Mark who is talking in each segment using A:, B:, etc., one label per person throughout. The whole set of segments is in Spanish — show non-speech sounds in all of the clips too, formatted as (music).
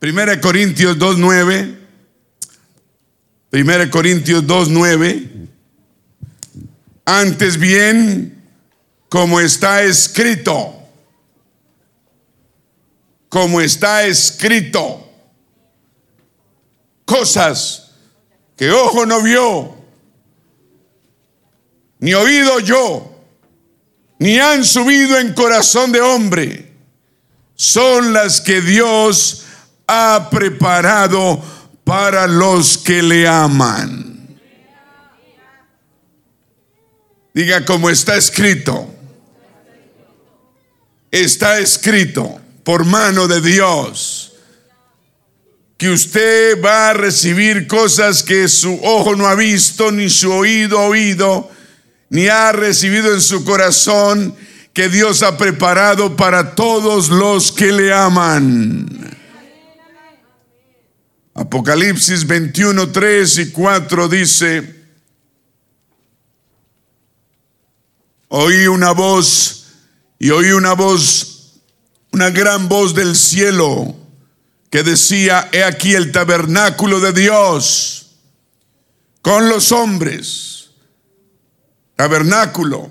A: Primera Corintios 2.9. Primera Corintios 2.9. Antes bien, como está escrito, como está escrito, cosas que ojo no vio, ni oído yo, ni han subido en corazón de hombre, son las que Dios ha preparado para los que le aman. Diga como está escrito. Está escrito por mano de Dios que usted va a recibir cosas que su ojo no ha visto, ni su oído ha oído, ni ha recibido en su corazón, que Dios ha preparado para todos los que le aman. Apocalipsis 21, 3 y 4 dice, oí una voz y oí una voz, una gran voz del cielo que decía, he aquí el tabernáculo de Dios con los hombres. Tabernáculo,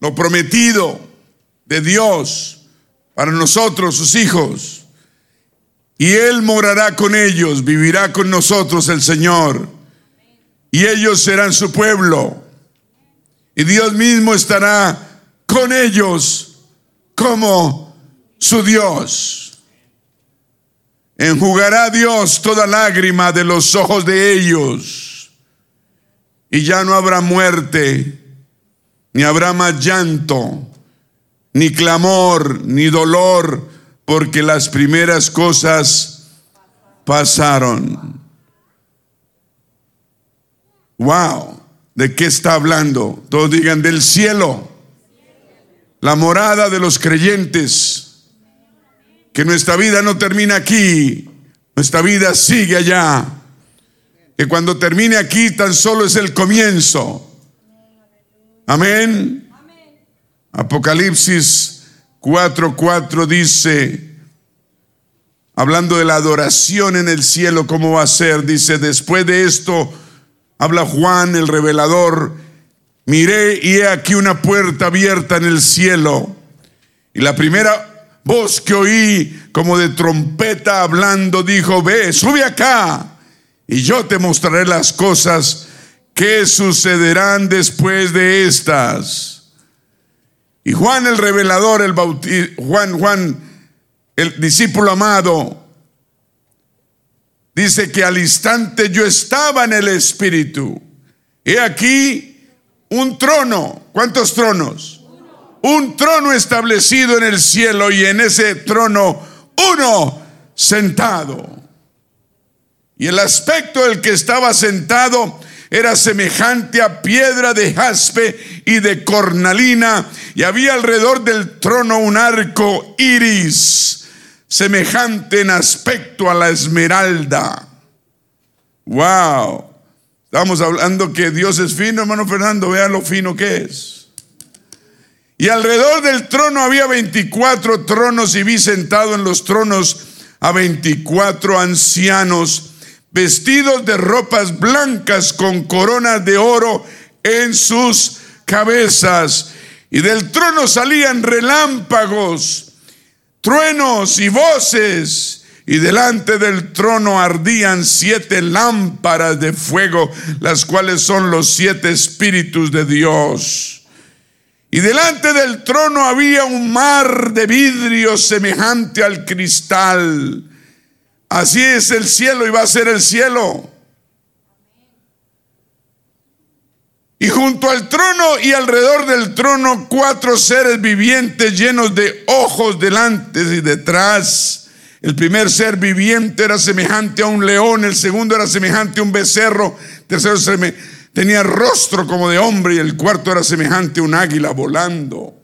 A: lo prometido de Dios para nosotros, sus hijos. Y Él morará con ellos, vivirá con nosotros el Señor. Y ellos serán su pueblo. Y Dios mismo estará con ellos como su Dios. Enjugará Dios toda lágrima de los ojos de ellos. Y ya no habrá muerte, ni habrá más llanto, ni clamor, ni dolor porque las primeras cosas pasaron. Wow, ¿de qué está hablando? Todos digan del cielo, la morada de los creyentes. Que nuestra vida no termina aquí, nuestra vida sigue allá. Que cuando termine aquí tan solo es el comienzo. Amén. Apocalipsis 4.4 dice, hablando de la adoración en el cielo, ¿cómo va a ser? Dice, después de esto, habla Juan el revelador, miré y he aquí una puerta abierta en el cielo. Y la primera voz que oí como de trompeta hablando dijo, ve, sube acá y yo te mostraré las cosas que sucederán después de estas. Y Juan el revelador, el Juan, Juan, el discípulo amado, dice que al instante yo estaba en el Espíritu. He aquí un trono. ¿Cuántos tronos? Un trono establecido en el cielo y en ese trono uno sentado. Y el aspecto del que estaba sentado era semejante a piedra de jaspe y de cornalina, y había alrededor del trono un arco iris, semejante en aspecto a la esmeralda. Wow. Estamos hablando que Dios es fino, hermano Fernando, vea lo fino que es. Y alrededor del trono había 24 tronos y vi sentado en los tronos a 24 ancianos vestidos de ropas blancas con coronas de oro en sus cabezas. Y del trono salían relámpagos, truenos y voces. Y delante del trono ardían siete lámparas de fuego, las cuales son los siete espíritus de Dios. Y delante del trono había un mar de vidrio semejante al cristal Así es el cielo y va a ser el cielo. Y junto al trono y alrededor del trono cuatro seres vivientes llenos de ojos delante y detrás. El primer ser viviente era semejante a un león, el segundo era semejante a un becerro, el tercero tenía rostro como de hombre y el cuarto era semejante a un águila volando.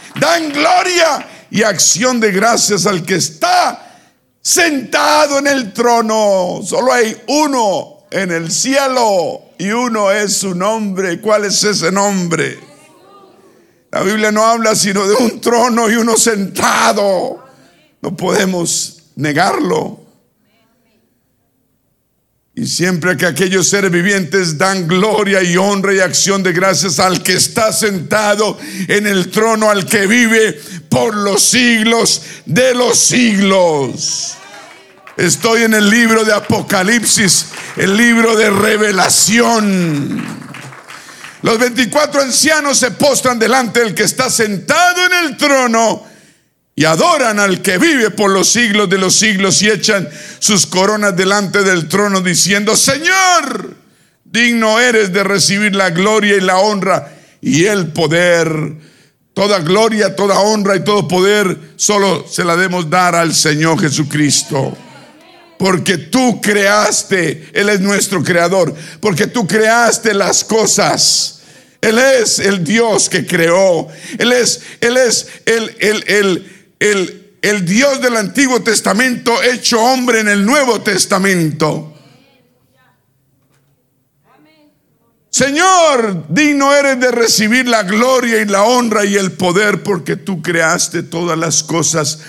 A: dan gloria y acción de gracias al que está sentado en el trono. Solo hay uno en el cielo y uno es su nombre. ¿Cuál es ese nombre? La Biblia no habla sino de un trono y uno sentado. No podemos negarlo. Y siempre que aquellos seres vivientes dan gloria y honra y acción de gracias al que está sentado en el trono, al que vive por los siglos de los siglos. Estoy en el libro de Apocalipsis, el libro de revelación. Los 24 ancianos se postran delante del que está sentado en el trono y adoran al que vive por los siglos de los siglos y echan sus coronas delante del trono diciendo, Señor, digno eres de recibir la gloria y la honra y el poder. Toda gloria, toda honra y todo poder solo se la debemos dar al Señor Jesucristo. Porque tú creaste, Él es nuestro creador, porque tú creaste las cosas. Él es el Dios que creó. Él es, Él es el, el, el el, el Dios del Antiguo Testamento hecho hombre en el Nuevo Testamento. Señor, digno eres de recibir la gloria y la honra y el poder porque tú creaste todas las cosas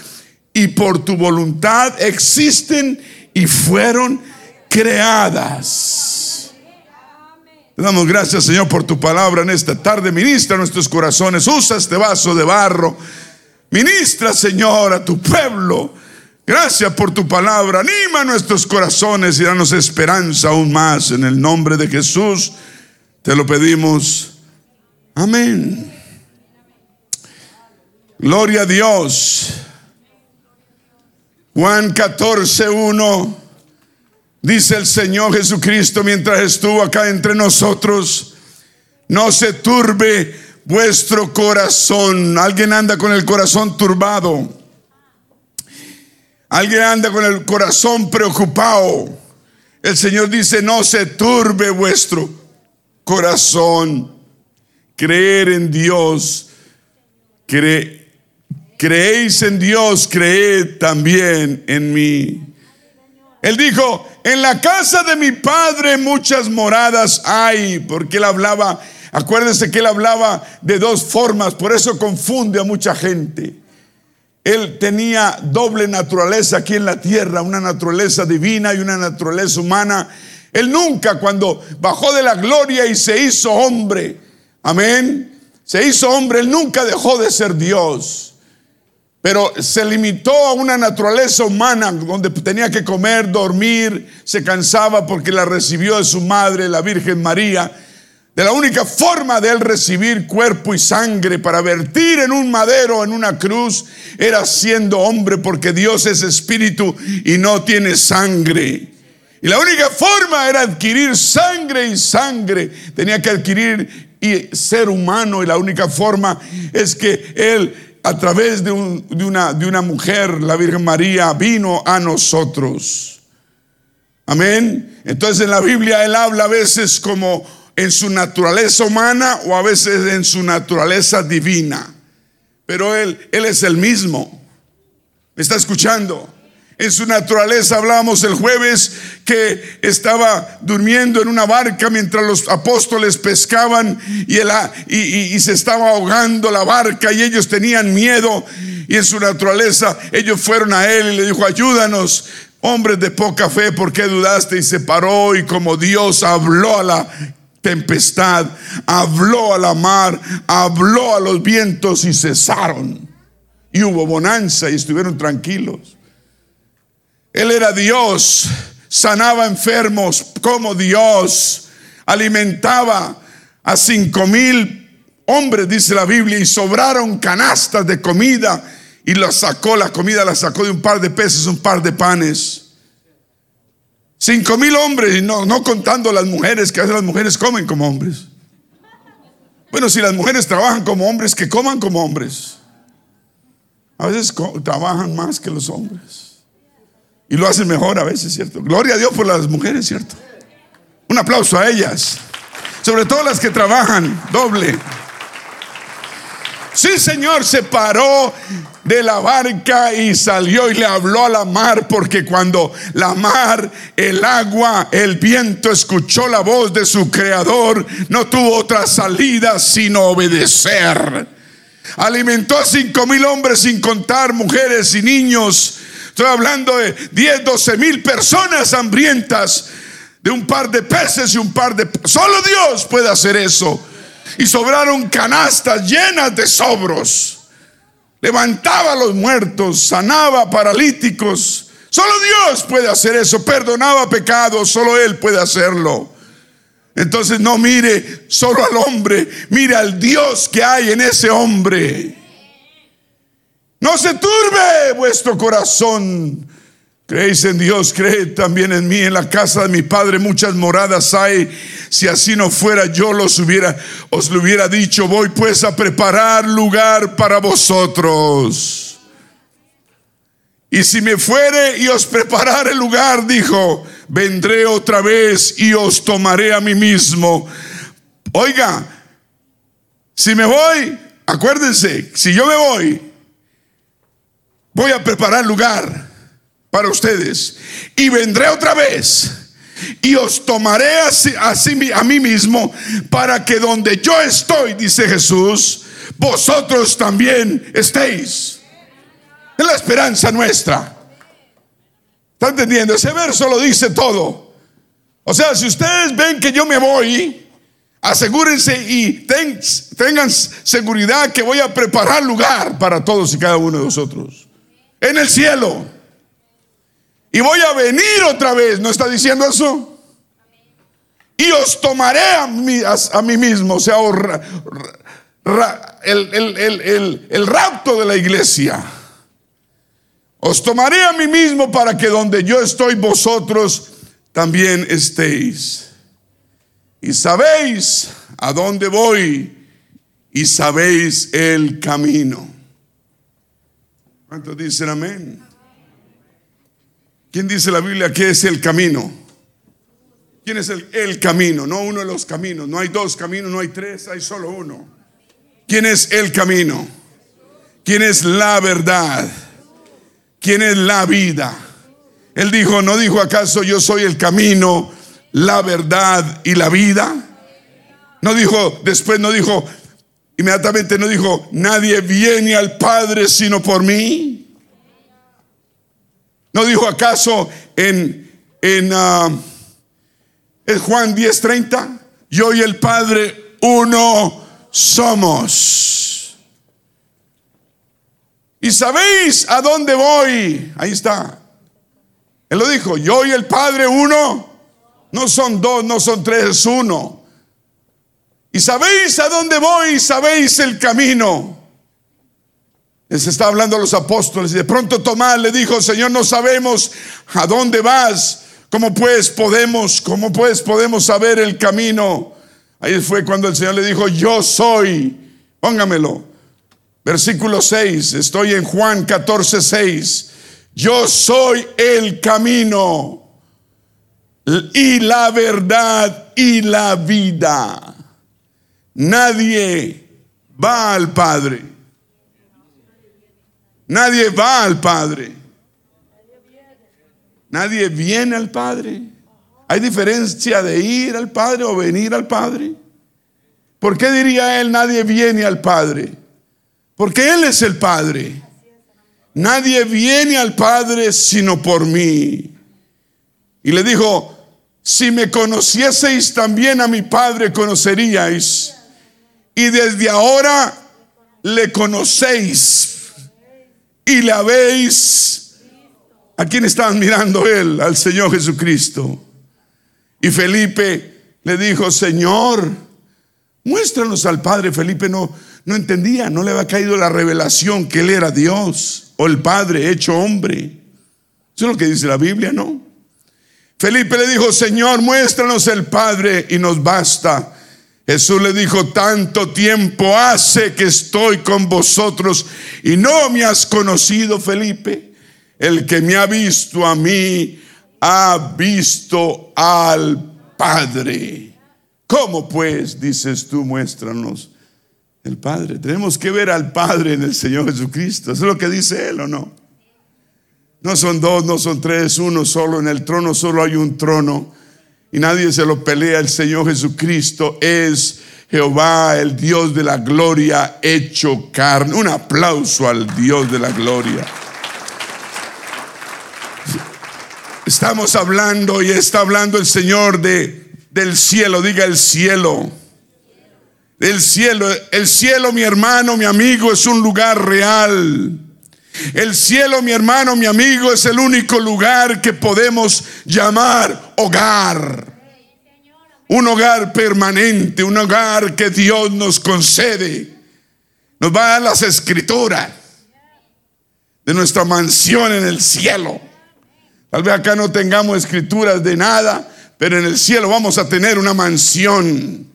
A: y por tu voluntad existen y fueron creadas. Te damos gracias, Señor, por tu palabra en esta tarde. Ministra nuestros corazones. Usa este vaso de barro Ministra, Señor, a tu pueblo. Gracias por tu palabra. Anima nuestros corazones y danos esperanza aún más. En el nombre de Jesús te lo pedimos. Amén. Gloria a Dios. Juan 14, 1. Dice el Señor Jesucristo mientras estuvo acá entre nosotros. No se turbe vuestro corazón. Alguien anda con el corazón turbado. Alguien anda con el corazón preocupado. El Señor dice, no se turbe vuestro corazón. Creer en Dios. creéis en Dios, creed también en mí. Él dijo, en la casa de mi padre muchas moradas hay, porque él hablaba Acuérdense que él hablaba de dos formas, por eso confunde a mucha gente. Él tenía doble naturaleza aquí en la tierra, una naturaleza divina y una naturaleza humana. Él nunca cuando bajó de la gloria y se hizo hombre, amén, se hizo hombre, él nunca dejó de ser Dios. Pero se limitó a una naturaleza humana donde tenía que comer, dormir, se cansaba porque la recibió de su madre, la Virgen María. De la única forma de él recibir cuerpo y sangre para vertir en un madero, en una cruz, era siendo hombre, porque Dios es espíritu y no tiene sangre. Y la única forma era adquirir sangre y sangre. Tenía que adquirir y ser humano. Y la única forma es que Él, a través de, una, de una mujer, la Virgen María, vino a nosotros. Amén. Entonces en la Biblia Él habla a veces como en su naturaleza humana o a veces en su naturaleza divina. Pero Él, Él es el mismo. ¿Me está escuchando? En su naturaleza hablamos el jueves que estaba durmiendo en una barca mientras los apóstoles pescaban y, y, y, se estaba ahogando la barca y ellos tenían miedo y en su naturaleza ellos fueron a él y le dijo ayúdanos. Hombres de poca fe, ¿por qué dudaste? Y se paró y como Dios habló a la tempestad, habló a la mar, habló a los vientos y cesaron. Y hubo bonanza y estuvieron tranquilos. Él era Dios, sanaba enfermos como Dios, alimentaba a cinco mil hombres, dice la Biblia, y sobraron canastas de comida y la sacó, la comida la sacó de un par de peces, un par de panes. Cinco mil hombres, y no, no contando las mujeres, que a veces las mujeres comen como hombres. Bueno, si las mujeres trabajan como hombres, que coman como hombres. a veces trabajan más que los hombres. Y lo hacen mejor a veces, ¿cierto? Gloria a Dios por las mujeres, ¿cierto? Un aplauso a ellas. Sobre todo las que trabajan doble. Sí, Señor, se paró de la barca y salió y le habló a la mar, porque cuando la mar, el agua, el viento escuchó la voz de su creador, no tuvo otra salida sino obedecer. Alimentó a cinco mil hombres sin contar mujeres y niños. Estoy hablando de 10, 12 mil personas hambrientas de un par de peces y un par de... Solo Dios puede hacer eso. Y sobraron canastas llenas de sobros. Levantaba a los muertos, sanaba paralíticos. Solo Dios puede hacer eso. Perdonaba pecados, solo Él puede hacerlo. Entonces no mire solo al hombre, mire al Dios que hay en ese hombre. No se turbe vuestro corazón. Creéis en Dios, creed también en mí. En la casa de mi Padre muchas moradas hay. Si así no fuera, yo los hubiera, os lo hubiera dicho. Voy pues a preparar lugar para vosotros. Y si me fuere y os preparare lugar, dijo, vendré otra vez y os tomaré a mí mismo. Oiga, si me voy, acuérdense, si yo me voy, voy a preparar lugar para ustedes y vendré otra vez y os tomaré así, a mí mismo para que donde yo estoy, dice Jesús, vosotros también estéis. Es la esperanza nuestra. ¿Está entendiendo? Ese verso lo dice todo. O sea, si ustedes ven que yo me voy, asegúrense y tengan seguridad que voy a preparar lugar para todos y cada uno de vosotros. En el cielo. Y voy a venir otra vez. ¿No está diciendo eso? Y os tomaré a mí, mismo. O sea, el, el rapto de la iglesia. Os tomaré a mí mismo para que donde yo estoy vosotros también estéis. Y sabéis a dónde voy y sabéis el camino. ¿Cuántos dicen amén? ¿Quién dice la Biblia que es el camino? ¿Quién es el, el, camino? No uno de los caminos. No hay dos caminos, no hay tres, hay solo uno. ¿Quién es el camino? ¿Quién es la verdad? ¿Quién es la vida? Él dijo, ¿no dijo acaso yo soy el camino, la verdad y la vida? No dijo, después no dijo, inmediatamente no dijo, nadie viene al Padre sino por mí. No dijo acaso en, en, uh, en Juan 10:30, yo y el Padre uno somos. Y sabéis a dónde voy. Ahí está. Él lo dijo, yo y el Padre uno. No son dos, no son tres, es uno. Y sabéis a dónde voy, sabéis el camino. Les está hablando a los apóstoles y de pronto Tomás le dijo, Señor, no sabemos a dónde vas. ¿Cómo pues podemos, cómo pues podemos saber el camino? Ahí fue cuando el Señor le dijo, yo soy. Póngamelo. Versículo 6, estoy en Juan 14, 6. Yo soy el camino y la verdad y la vida. Nadie va al Padre. Nadie va al Padre. Nadie viene al Padre. ¿Hay diferencia de ir al Padre o venir al Padre? ¿Por qué diría él nadie viene al Padre? Porque Él es el Padre. Nadie viene al Padre sino por mí. Y le dijo, si me conocieseis también a mi Padre conoceríais. Y desde ahora le conocéis y le habéis... ¿A quién estaban mirando él? Al Señor Jesucristo. Y Felipe le dijo, Señor, muéstranos al Padre. Felipe no, no entendía, no le había caído la revelación que él era Dios o el Padre hecho hombre. Eso es lo que dice la Biblia, ¿no? Felipe le dijo, Señor, muéstranos el Padre y nos basta. Jesús le dijo, tanto tiempo hace que estoy con vosotros y no me has conocido, Felipe. El que me ha visto a mí, ha visto al Padre. ¿Cómo pues, dices tú, muéstranos el Padre? Tenemos que ver al Padre en el Señor Jesucristo. Es lo que dice Él, ¿o no? No son dos, no son tres, uno solo. En el trono solo hay un trono y nadie se lo pelea. El Señor Jesucristo es Jehová, el Dios de la gloria, hecho carne. Un aplauso al Dios de la gloria. Estamos hablando y está hablando el Señor de, del cielo, diga el cielo. El cielo, el cielo, mi hermano, mi amigo, es un lugar real. El cielo, mi hermano, mi amigo, es el único lugar que podemos llamar hogar. Un hogar permanente, un hogar que Dios nos concede. Nos va a dar las escrituras de nuestra mansión en el cielo. Tal vez acá no tengamos escrituras de nada, pero en el cielo vamos a tener una mansión.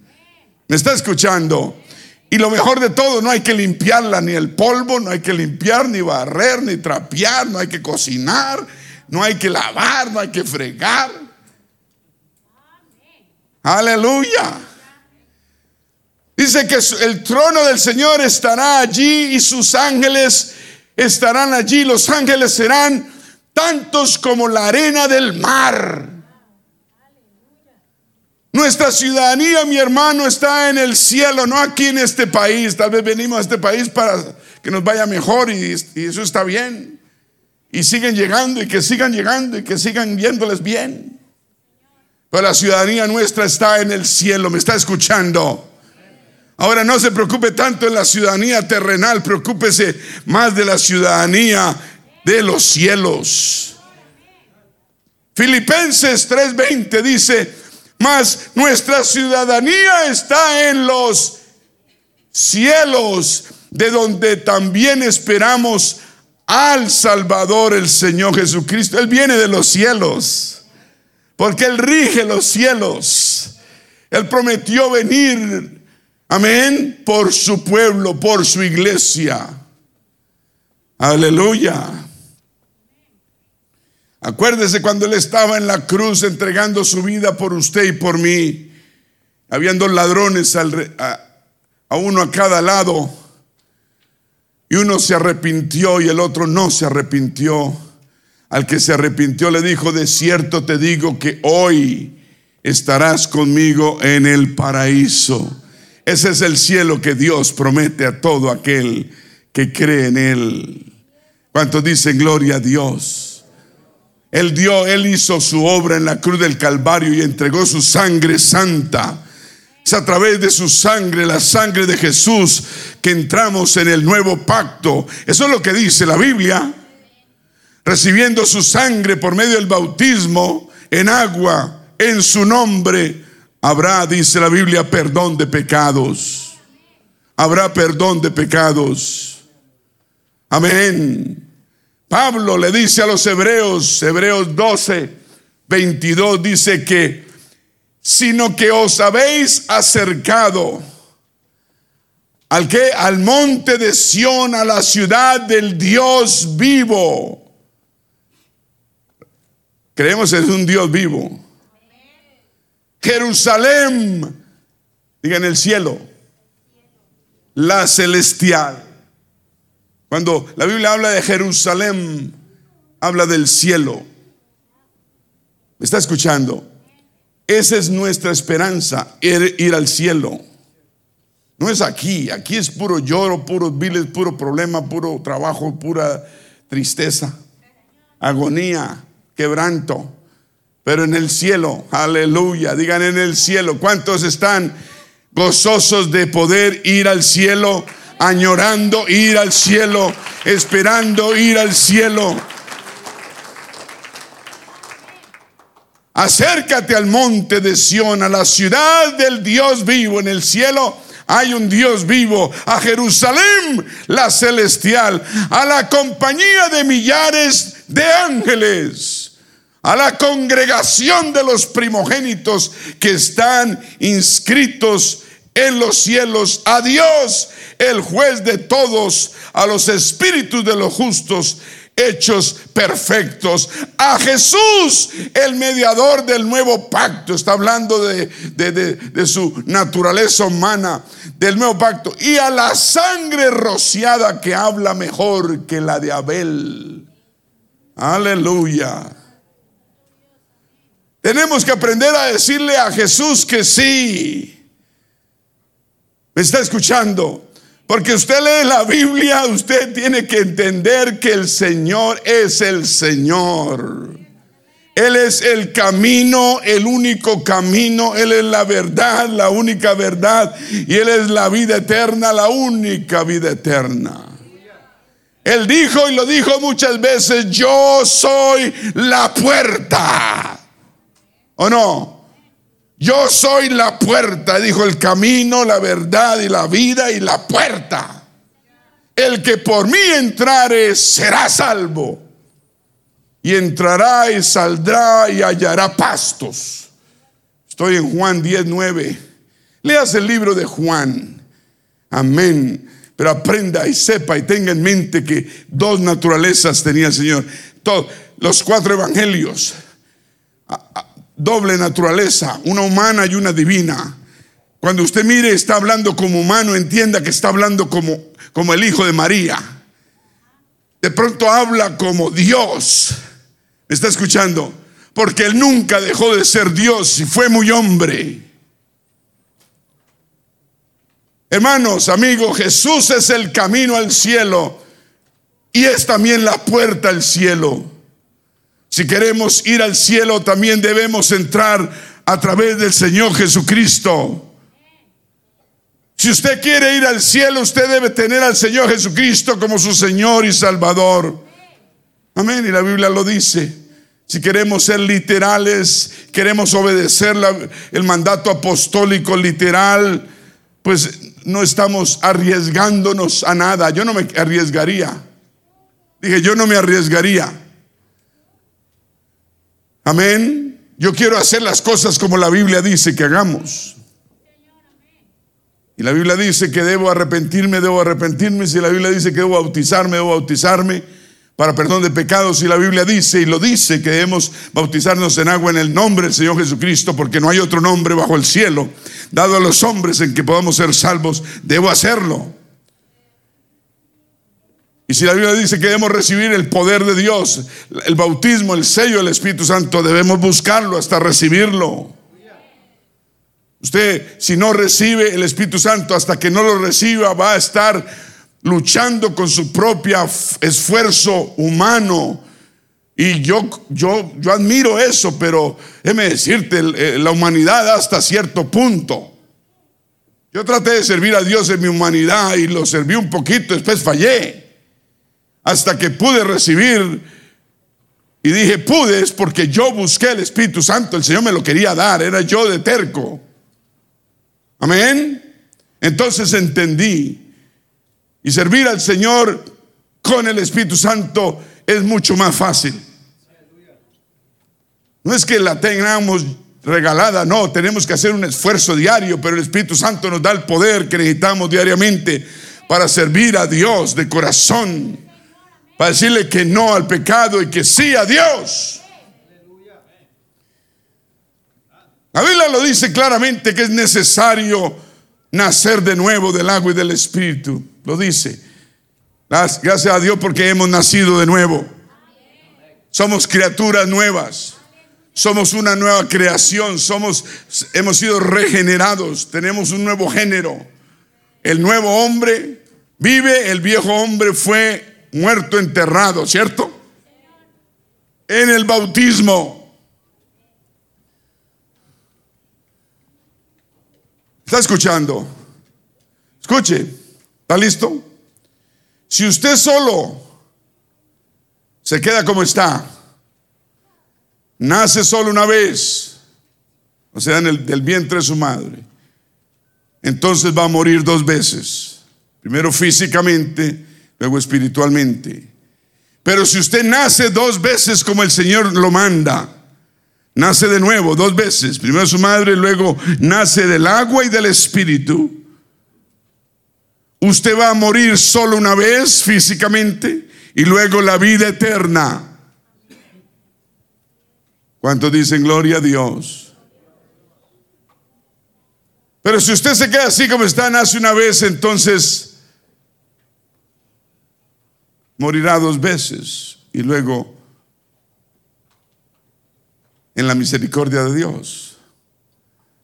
A: ¿Me está escuchando? Y lo mejor de todo, no hay que limpiarla ni el polvo, no hay que limpiar, ni barrer, ni trapear, no hay que cocinar, no hay que lavar, no hay que fregar. Aleluya. Dice que el trono del Señor estará allí y sus ángeles estarán allí. Los ángeles serán tantos como la arena del mar. Nuestra ciudadanía, mi hermano, está en el cielo, no aquí en este país. Tal vez venimos a este país para que nos vaya mejor y, eso está bien. Y siguen llegando y que sigan llegando y que sigan viéndoles bien. Pero la ciudadanía nuestra está en el cielo, me está escuchando. Ahora no se preocupe tanto en la ciudadanía terrenal, preocúpese más de la ciudadanía de los cielos. Filipenses 3:20 dice, mas nuestra ciudadanía está en los cielos, de donde también esperamos al Salvador, el Señor Jesucristo. Él viene de los cielos, porque Él rige los cielos. Él prometió venir, amén, por su pueblo, por su iglesia. Aleluya. Acuérdese cuando Él estaba en la cruz entregando su vida por usted y por mí. Habiendo ladrones a, a uno a cada lado. Y uno se arrepintió y el otro no se arrepintió. Al que se arrepintió le dijo, de cierto te digo que hoy estarás conmigo en el paraíso. Ese es el cielo que Dios promete a todo aquel que cree en Él. ¿Cuántos dicen gloria a Dios? Él dio, Él hizo su obra en la cruz del Calvario y entregó su sangre santa. Es a través de su sangre, la sangre de Jesús, que entramos en el nuevo pacto. Eso es lo que dice la Biblia. Recibiendo su sangre por medio del bautismo en agua, en su nombre, habrá, dice la Biblia, perdón de pecados. Habrá perdón de pecados. Amén. Pablo le dice a los hebreos, Hebreos 12, 22, dice que, sino que os habéis acercado al que al monte de Sión, a la ciudad del Dios vivo. Creemos en un Dios vivo. Jerusalén, diga en el cielo, la celestial cuando la Biblia habla de Jerusalén, habla del cielo. ¿Me está escuchando? Esa es nuestra esperanza, ir, al cielo. No es aquí, aquí es puro lloro, puro viles, puro problema, puro trabajo, pura tristeza, agonía, quebranto. Pero en el cielo, aleluya, digan en el cielo, ¿cuántos están gozosos de poder ir al cielo? Añorando ir al cielo, esperando ir al cielo. Acércate al monte de Sión, a la ciudad del Dios vivo en el cielo. Hay un Dios vivo, a Jerusalén, la celestial, a la compañía de millares de ángeles, a la congregación de los primogénitos que están inscritos en los cielos, a Dios, el juez de todos, a los espíritus de los justos hechos perfectos. A Jesús, el mediador del nuevo pacto. Está hablando de, de, su naturaleza humana, del nuevo pacto. Y a la sangre rociada que habla mejor que la de Abel. Aleluya. Tenemos que aprender a decirle a Jesús que sí. ¿Me está escuchando? Porque usted lee la Biblia, usted tiene que entender que el Señor es el Señor. Él es el camino, el único camino, Él es la verdad, la única verdad, y Él es la vida eterna, la única vida eterna. Él dijo y lo dijo muchas veces, yo soy la puerta. ¿O no? Yo soy la puerta, dijo el camino, la verdad y la vida y la puerta. El que por mí entrare será salvo. Y entrará y saldrá y hallará pastos. Estoy en Juan 19. Leas el libro de Juan. Amén. Pero aprenda y sepa y tenga en mente que dos naturalezas tenía el Señor. Todos, los cuatro evangelios doble naturaleza, una humana y una divina. Cuando usted mire, está hablando como humano, entienda que está hablando como, como el hijo de María. De pronto habla como Dios. ¿Me está escuchando? Porque él nunca dejó de ser Dios y fue muy hombre. Hermanos, amigos, Jesús es el camino al cielo y es también la puerta al cielo. Si queremos ir al cielo, también debemos entrar a través del Señor Jesucristo. Si usted quiere ir al cielo, usted debe tener al Señor Jesucristo como su Señor y Salvador. Amén. Y la Biblia lo dice. Si queremos ser literales, queremos obedecer el mandato apostólico literal, pues no estamos arriesgándonos a nada. Yo no me arriesgaría. Dije, yo no me arriesgaría. Amén. Yo quiero hacer las cosas como la Biblia dice que hagamos. Y la Biblia dice que debo arrepentirme, debo arrepentirme. Si la Biblia dice que debo bautizarme, debo bautizarme para perdón de pecados. Si la Biblia dice y lo dice que debemos bautizarnos en agua en el nombre del Señor Jesucristo, porque no hay otro nombre bajo el cielo dado a los hombres en que podamos ser salvos, debo hacerlo. Y si la Biblia dice que debemos recibir el poder de Dios, el bautismo, el sello del Espíritu Santo, debemos buscarlo hasta recibirlo. Usted, si no recibe el Espíritu Santo, hasta que no lo reciba, va a estar luchando con su propio esfuerzo humano. Y yo, yo, yo admiro eso, pero déjeme decirte, eh, la humanidad hasta cierto punto. Yo traté de servir a Dios en mi humanidad y lo serví un poquito, después fallé hasta que pude recibir. Y dije, pude, es porque yo busqué el Espíritu Santo, el Señor me lo quería dar, era yo de terco. Amén. Entonces entendí. Y servir al Señor con el Espíritu Santo es mucho más fácil. No es que la tengamos regalada, no, tenemos que hacer un esfuerzo diario, pero el Espíritu Santo nos da el poder que necesitamos diariamente para servir a Dios de corazón para decirle que no al pecado y que sí a Dios. La Biblia lo dice claramente que es necesario nacer de nuevo del agua y del Espíritu. Lo dice. Gracias a Dios porque hemos nacido de nuevo. Somos criaturas nuevas. Somos una nueva creación. Somos, hemos sido regenerados. Tenemos un nuevo género. El nuevo hombre vive. El viejo hombre fue muerto, enterrado, ¿cierto? En el bautismo. ¿Está escuchando? Escuche, ¿está listo? Si usted solo se queda como está, nace solo una vez, o sea, en el vientre de su madre, entonces va a morir dos veces. Primero físicamente luego espiritualmente. Pero si usted nace dos veces como el Señor lo manda, nace de nuevo dos veces, primero su madre, luego nace del agua y del espíritu, usted va a morir solo una vez físicamente y luego la vida eterna. ¿Cuántos dicen gloria a Dios? Pero si usted se queda así como está, nace una vez, entonces morirá dos veces y luego en la misericordia de Dios.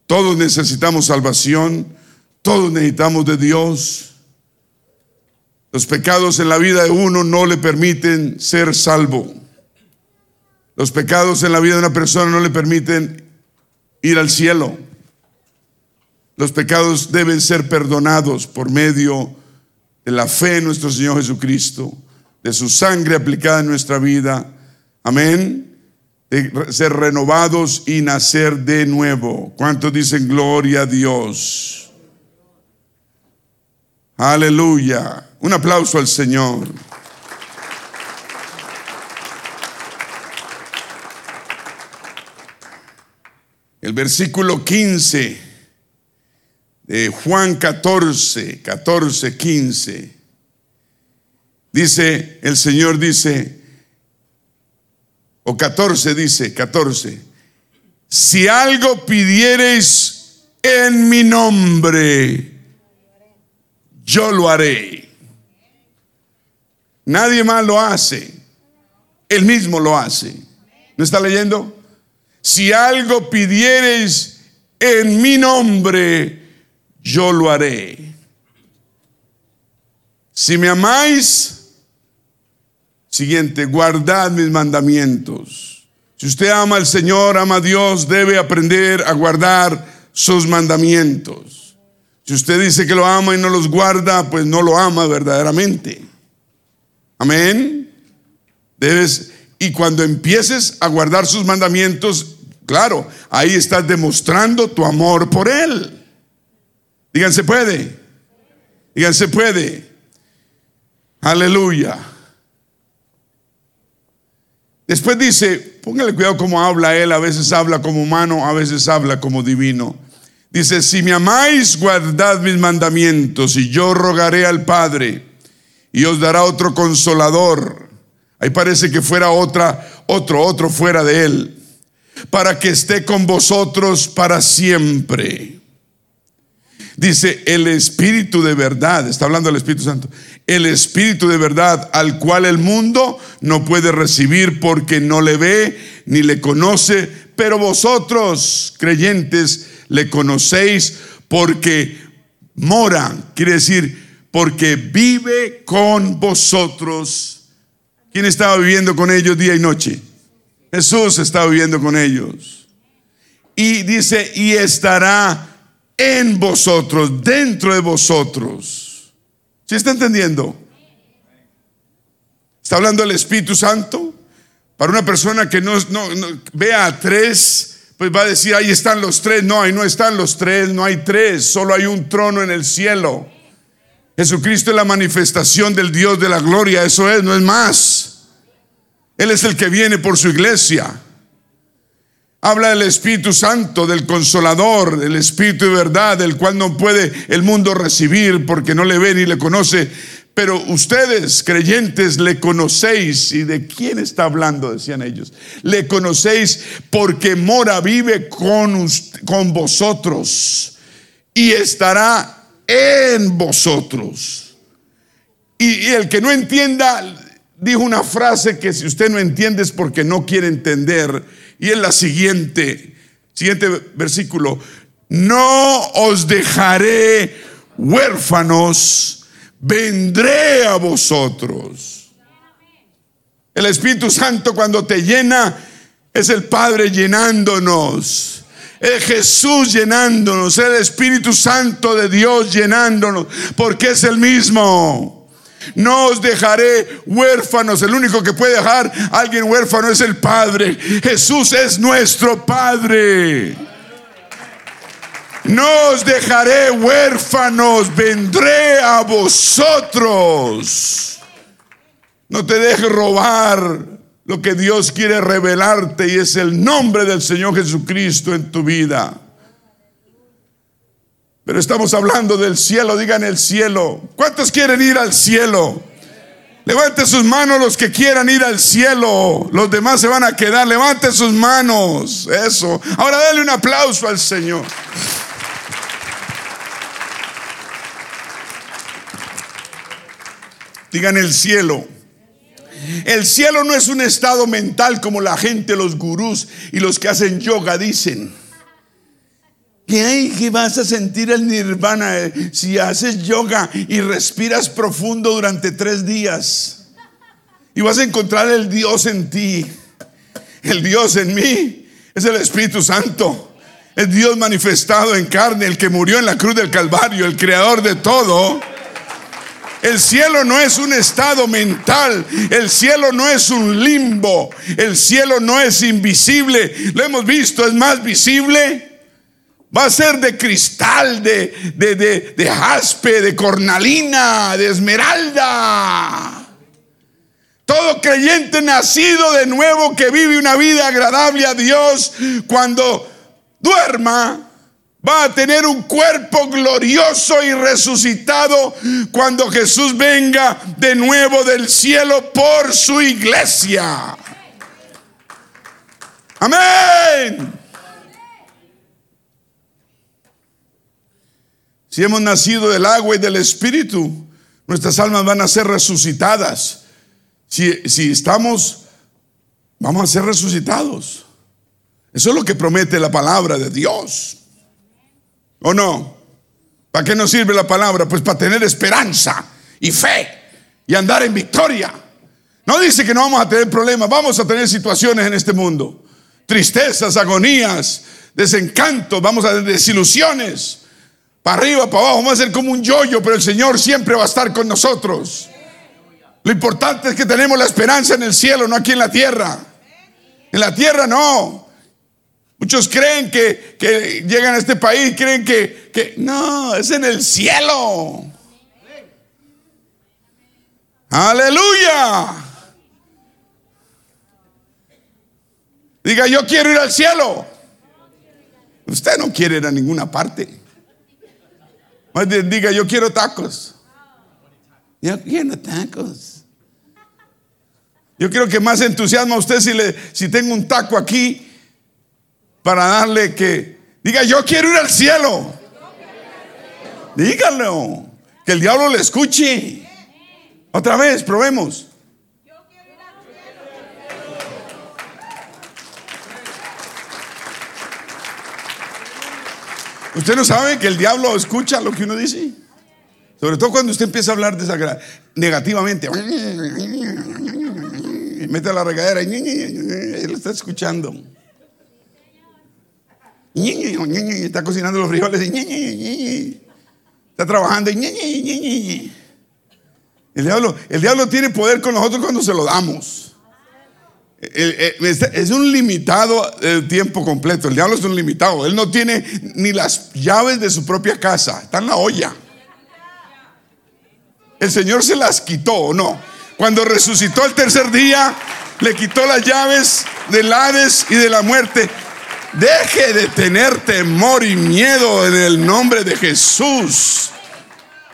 A: Todos necesitamos salvación, todos necesitamos de Dios. Los pecados en la vida de uno no le permiten ser salvo. Los pecados en la vida de una persona no le permiten ir al cielo. Los pecados deben ser perdonados por medio de la fe en nuestro Señor Jesucristo, de su sangre aplicada en nuestra vida. Amén de ser renovados y nacer de nuevo. ¿Cuántos dicen gloria a Dios? Aleluya. Un aplauso al Señor. El versículo 15 de Juan 14, 14, 15. Dice, el Señor dice, o 14 dice, 14, si algo pidiereis en mi nombre, yo lo haré. Nadie más lo hace, él mismo lo hace. ¿No está leyendo? Si algo pidiereis en mi nombre, yo lo haré. Si me amáis, Siguiente, guardad mis mandamientos. Si usted ama al Señor, ama a Dios, debe aprender a guardar sus mandamientos. Si usted dice que lo ama y no los guarda, pues no lo ama verdaderamente. Amén. Debes, y cuando empieces a guardar sus mandamientos, claro, ahí estás demostrando tu amor por Él. Díganse puede. Díganse puede. Aleluya. Después dice, póngale cuidado cómo habla él, a veces habla como humano, a veces habla como divino. Dice, si me amáis, guardad mis mandamientos y yo rogaré al Padre y os dará otro consolador. Ahí parece que fuera otra, otro, otro fuera de él, para que esté con vosotros para siempre. Dice, el Espíritu de verdad, está hablando del Espíritu Santo, el Espíritu de verdad al cual el mundo no puede recibir porque no le ve ni le conoce, pero vosotros, creyentes, le conocéis porque mora, quiere decir, porque vive con vosotros. ¿Quién estaba viviendo con ellos día y noche? Jesús estaba viviendo con ellos. Y dice, y estará en vosotros, dentro de vosotros. ¿Sí está entendiendo? Está hablando el Espíritu Santo. Para una persona que no, vea a tres, pues va a decir, ahí están los tres. No, ahí no están los tres, no hay tres, solo hay un trono en el cielo. Jesucristo es la manifestación del Dios de la gloria, eso es, no es más. Él es el que viene por su iglesia. Habla del Espíritu Santo, del Consolador, del Espíritu de verdad, del cual no puede el mundo recibir porque no le ve ni le conoce. Pero ustedes, creyentes, le conocéis. ¿Y de quién está hablando? Decían ellos. Le conocéis porque mora, vive con, con vosotros y estará en vosotros. y el que no entienda, dijo una frase que si usted no entiende es porque no quiere entender y es la siguiente, siguiente versículo, no os dejaré huérfanos, vendré a vosotros. El Espíritu Santo cuando te llena es el Padre llenándonos. Es Jesús llenándonos, el Espíritu Santo de Dios llenándonos, porque es el mismo. No os dejaré huérfanos. El único que puede dejar a alguien huérfano es el Padre. Jesús es nuestro Padre. No os dejaré huérfanos, vendré a vosotros. No te dejes robar, lo que Dios quiere revelarte y es el nombre del Señor Jesucristo en tu vida. Pero estamos hablando del cielo, digan el cielo. ¿Cuántos quieren ir al cielo? Levante sus manos los que quieran ir al cielo. Los demás se van a quedar. Levante sus manos. Eso. Ahora dale un aplauso al Señor. Digan el cielo. El cielo no es un estado mental como la gente, los gurús y los que hacen yoga dicen. Hay que vas a sentir el nirvana eh, si haces yoga y respiras profundo durante tres días. Y vas a encontrar el Dios en ti. El Dios en mí es el Espíritu Santo. El Dios manifestado en carne, el que murió en la cruz del Calvario, el creador de todo. El cielo no es un estado mental, el cielo no es un limbo, el cielo no es invisible, lo hemos visto, es más visible. Va a ser de cristal, de, de, de, de jaspe, de cornalina, de esmeralda. Todo creyente nacido de nuevo que vive una vida agradable a Dios cuando duerma va a tener un cuerpo glorioso y resucitado cuando Jesús venga de nuevo del cielo por su iglesia. Amén. Si hemos nacido del agua y del espíritu, nuestras almas van a ser resucitadas. Si, si estamos, vamos a ser resucitados. Eso es lo que promete la palabra de Dios. ¿O no? ¿Para qué nos sirve la palabra? Pues para tener esperanza y fe y andar en victoria. No dice que no vamos a tener problemas, vamos a tener situaciones en este mundo. Tristezas, agonías, desencantos, vamos a tener desilusiones. Para arriba, para abajo, vamos a ser como un yoyo, pero el Señor siempre va a estar con nosotros. Lo importante es que tenemos la esperanza en el cielo, no aquí en la tierra. En la tierra no. Muchos creen que, llegan a este país, creen que, que no, es en el cielo. Aleluya. Diga, yo quiero ir al cielo. Usted no quiere ir a ninguna parte. Diga, yo quiero tacos. Yo quiero tacos. Yo quiero que más entusiasma usted si, le, si tengo un taco aquí para darle que diga, yo quiero ir al cielo. Dígalo, que el diablo le escuche. Otra vez, probemos. ¿Usted no sabe que el diablo escucha lo que uno dice? Sobre todo cuando usted empieza a hablar negativamente. Mete la regadera y él está escuchando está cocinando los frijoles está trabajando el diablo tiene poder con nosotros cuando se lo damos. Es un limitado el tiempo completo. El diablo es un limitado. Él no tiene ni las llaves de su propia casa. Está en la olla. El Señor se las quitó, ¿o no? Cuando resucitó el tercer día, le quitó las llaves del Hades y de la muerte. Deje de tener temor y miedo en el nombre de Jesús.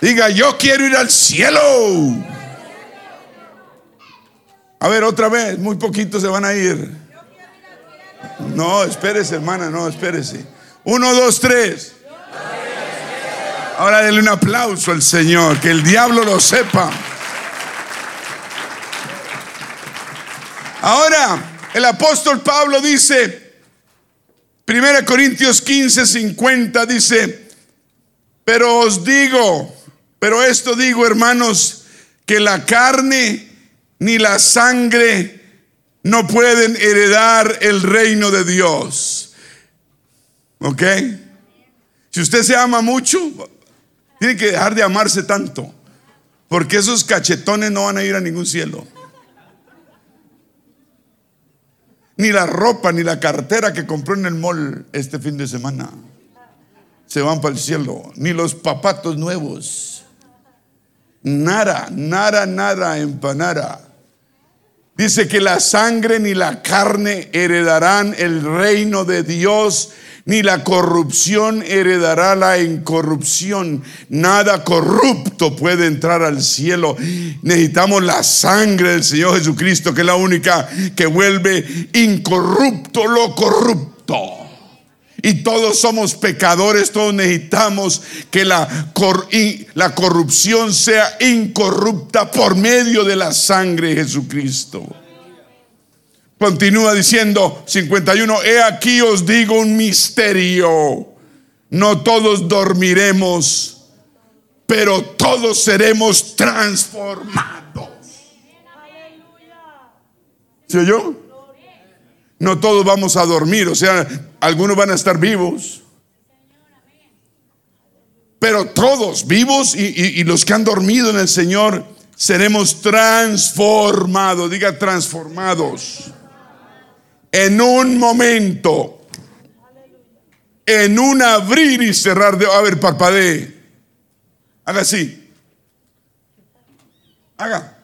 A: Diga, yo quiero ir al cielo. A ver, otra vez, muy poquitos se van a ir. No, espérese, hermana, no, espérese. Uno, dos, tres. Ahora denle un aplauso al Señor, que el diablo lo sepa. Ahora, el apóstol Pablo dice, Primera Corintios 15, 50 dice, pero os digo, pero esto digo hermanos, que la carne ni la sangre no pueden heredar el reino de Dios. ¿Ok? Si usted se ama mucho, tiene que dejar de amarse tanto, porque esos cachetones no van a ir a ningún cielo. ni la ropa, ni la cartera que compró en el mall este fin de semana. Se van para el cielo, ni los papatos nuevos. Nada, nada, nada empanara. Dice que la sangre ni la carne heredarán el reino de Dios, ni la corrupción heredará la incorrupción. Nada corrupto puede entrar al cielo. Necesitamos la sangre del Señor Jesucristo, que es la única que vuelve incorrupto lo corrupto. Y todos somos pecadores, todos necesitamos que la, corrupción sea incorrupta por medio de la sangre de Jesucristo. Continúa diciendo 51, he aquí os digo un misterio. No todos dormiremos, pero todos seremos transformados. ¿Sí yo? No todos vamos a dormir, o sea, algunos van a estar vivos. Pero todos vivos y, los que han dormido en el Señor seremos transformados. Diga transformados en un momento, en un abrir y cerrar de... A ver, parpadee. Haga así. Haga.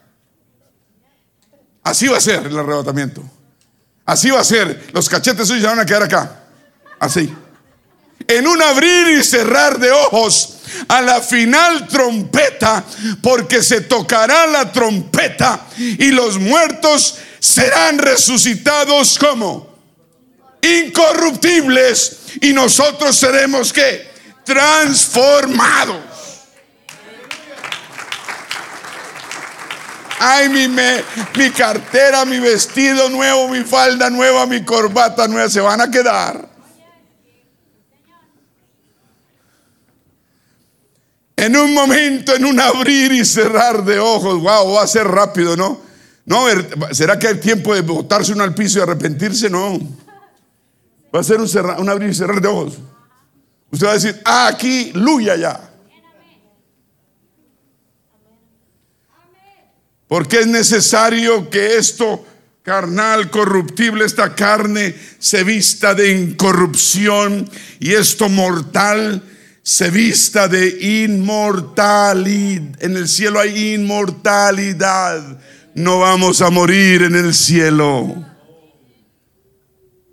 A: Así va a ser el arrebatamiento. Así va a ser. Los cachetes suyos van a quedar acá. Así. En un abrir y cerrar de ojos a la final trompeta, porque se tocará la trompeta y los muertos serán resucitados como incorruptibles y nosotros seremos que transformados. Ay, mi, mi cartera, mi vestido nuevo, mi falda nueva, mi corbata nueva se van a quedar. En un momento, en un abrir y cerrar de ojos, wow, va a ser rápido, ¿no? No, ¿será que hay tiempo de botarse uno al piso y arrepentirse? No. Va a ser un, abrir y cerrar de ojos. Usted va a decir, ah, aquí, luya ya. Porque es necesario que esto carnal, corruptible, esta carne se vista de incorrupción y esto mortal se vista de inmortalidad. En el cielo hay inmortalidad no vamos a morir en el cielo.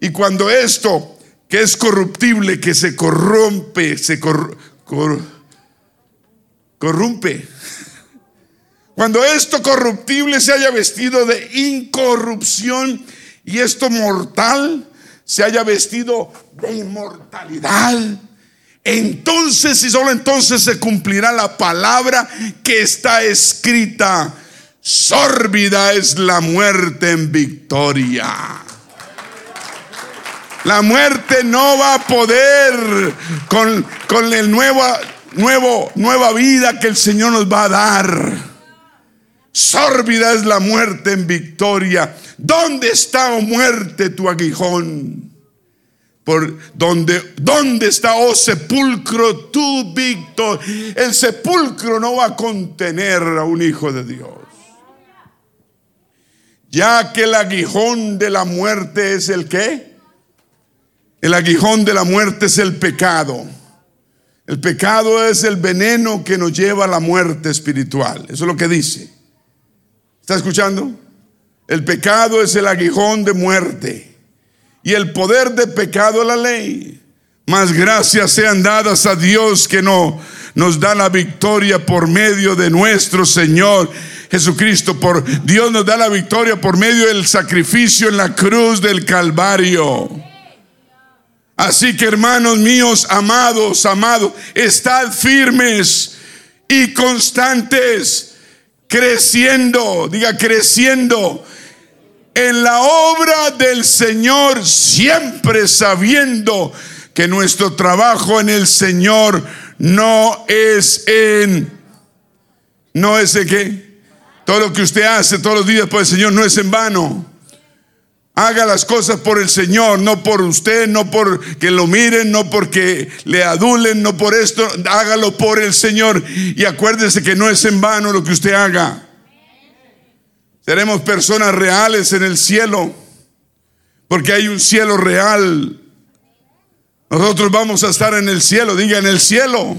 A: Y cuando esto, que es corruptible, que se corrompe, se corrompe, cuando esto corruptible se haya vestido de incorrupción y esto mortal se haya vestido de inmortalidad, entonces y solo entonces se cumplirá la palabra que está escrita Sórbida es la muerte en victoria. La muerte no va a poder con, con el nuevo, nueva vida que el Señor nos va a dar. Sórbida es la muerte en victoria. ¿Dónde está, oh muerte, tu aguijón? Por donde, ¿Dónde está, oh sepulcro, tu victoria? El sepulcro no va a contener a un hijo de Dios ya que el aguijón de la muerte es el qué? El aguijón de la muerte es el pecado. El pecado es el veneno que nos lleva a la muerte espiritual. Eso es lo que dice. ¿Está escuchando? El pecado es el aguijón de muerte. Y el poder de pecado la ley. Más gracias sean dadas a Dios que no nos da la victoria por medio de nuestro Señor Jesucristo. Por Dios nos da la victoria por medio del sacrificio en la cruz del Calvario. Así que hermanos míos, amados, amados, estad firmes y constantes, creciendo, diga creciendo en la obra del Señor, siempre sabiendo que nuestro trabajo en el Señor no es en, no es en qué, todo lo que usted hace todos los días por el Señor no es en vano. Haga las cosas por el Señor, no por usted, no por que lo miren, no porque le adulen, no por esto. Hágalo por el Señor y acuérdese que no es en vano lo que usted haga. Seremos personas reales en el cielo, porque hay un cielo real. Nosotros vamos a estar en el cielo, diga en el cielo.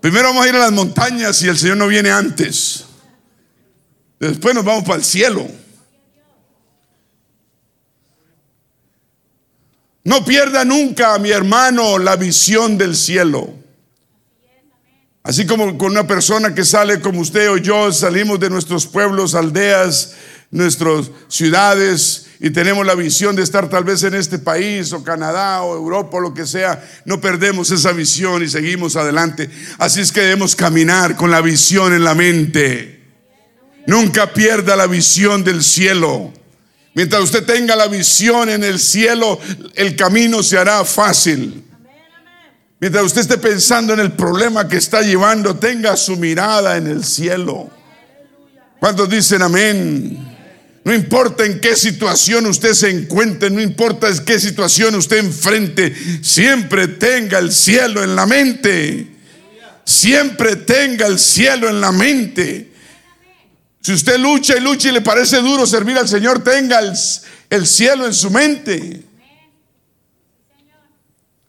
A: Primero vamos a ir a las montañas y el Señor no viene antes. Después nos vamos para el cielo. No pierda nunca, mi hermano, la visión del cielo. Así como con una persona que sale como usted o yo, salimos de nuestros pueblos, aldeas, nuestras ciudades y tenemos la visión de estar tal vez en este país o Canadá o Europa o lo que sea, no perdemos esa visión y seguimos adelante. Así es que debemos caminar con la visión en la mente. Nunca pierda la visión del cielo. Mientras usted tenga la visión en el cielo, el camino se hará fácil. Mientras usted esté pensando en el problema que está llevando, tenga su mirada en el cielo. ¿Cuántos dicen amén? No importa en qué situación usted se encuentre, no importa en qué situación usted enfrente, siempre tenga el cielo en la mente. Siempre tenga el cielo en la mente. Si usted lucha y lucha y le parece duro servir al Señor, tenga el, el cielo en su mente.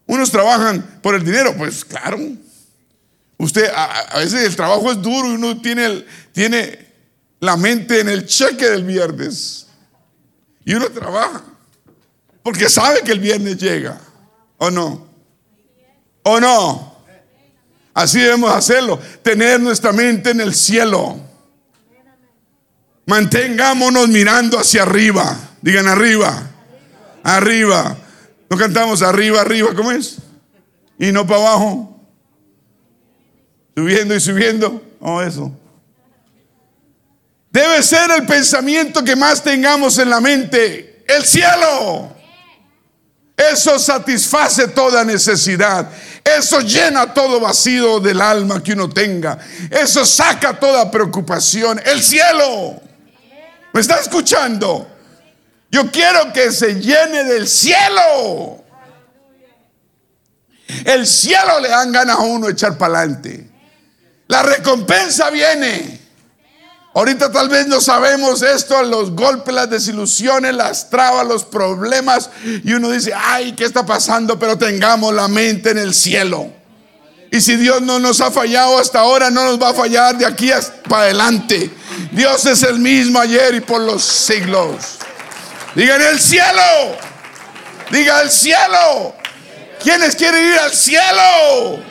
A: Unos trabajan por el dinero, pues claro. Usted, a, veces el trabajo es duro y uno tiene, tiene la mente en el cheque del viernes. Y uno trabaja. Porque sabe que el viernes llega. ¿O no? ¿O no? Así debemos hacerlo. Tener nuestra mente en el cielo. Mantengámonos mirando hacia arriba. Digan arriba. Arriba. No cantamos arriba, arriba, ¿cómo es? Y no para abajo. Subiendo y subiendo. Oh, eso. Debe ser el pensamiento que más tengamos en la mente. El cielo. Eso satisface toda necesidad. Eso llena todo vacío del alma que uno tenga. Eso saca toda preocupación. El cielo. ¿Me está escuchando? Yo quiero que se llene del cielo. El cielo le dan ganas a uno echar para adelante. La recompensa viene. Ahorita tal vez no sabemos esto, los golpes, las desilusiones, las trabas, los problemas. Y uno dice, ay, ¿qué está pasando? Pero tengamos la mente en el cielo. Y si Dios no nos ha fallado hasta ahora, no nos va a fallar de aquí hasta para adelante. Dios es el mismo ayer y por los siglos. Digan el cielo. Diga el cielo. ¿Quiénes quieren ir al cielo?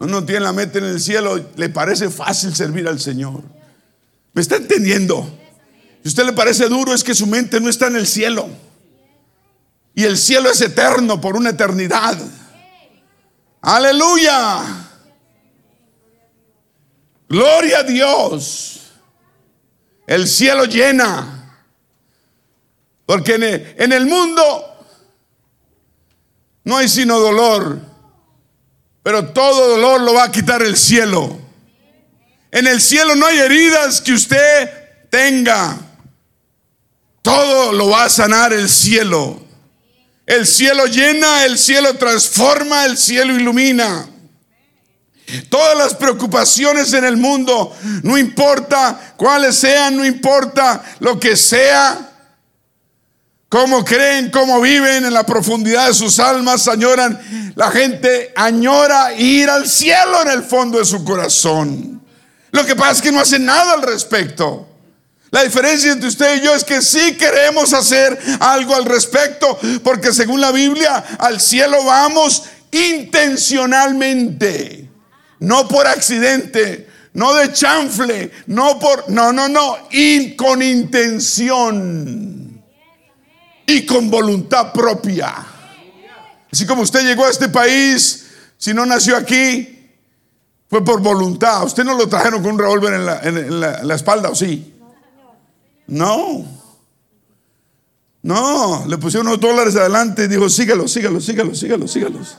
A: Uno tiene la mente en el cielo, le parece fácil servir al Señor. ¿Me está entendiendo? Si usted le parece duro es que su mente no está en el cielo. Y el cielo es eterno por una eternidad. Aleluya. Gloria a Dios. El cielo llena. Porque en el, mundo no hay sino dolor. Pero todo dolor lo va a quitar el cielo. En el cielo no hay heridas que usted tenga. Todo lo va a sanar el cielo. El cielo llena, el cielo transforma, el cielo ilumina. Todas las preocupaciones en el mundo, no importa cuáles sean, no importa lo que sea, cómo creen, cómo viven en la profundidad de sus almas, añoran, la gente añora ir al cielo en el fondo de su corazón. Lo que pasa es que no hacen nada al respecto. La diferencia entre usted y yo es que sí queremos hacer algo al respecto, porque según la Biblia, al cielo vamos intencionalmente no por accidente, no de chanfle, no por, no, no, no, con intención y con voluntad propia. Así como usted llegó a este país, si no nació aquí, fue por voluntad. Usted no lo trajeron con un revólver en la, en la espalda, ¿o sí? No. No, le pusieron unos dólares adelante y dijo, sígalo, sígalo, sígalo, sígalo, sígalos.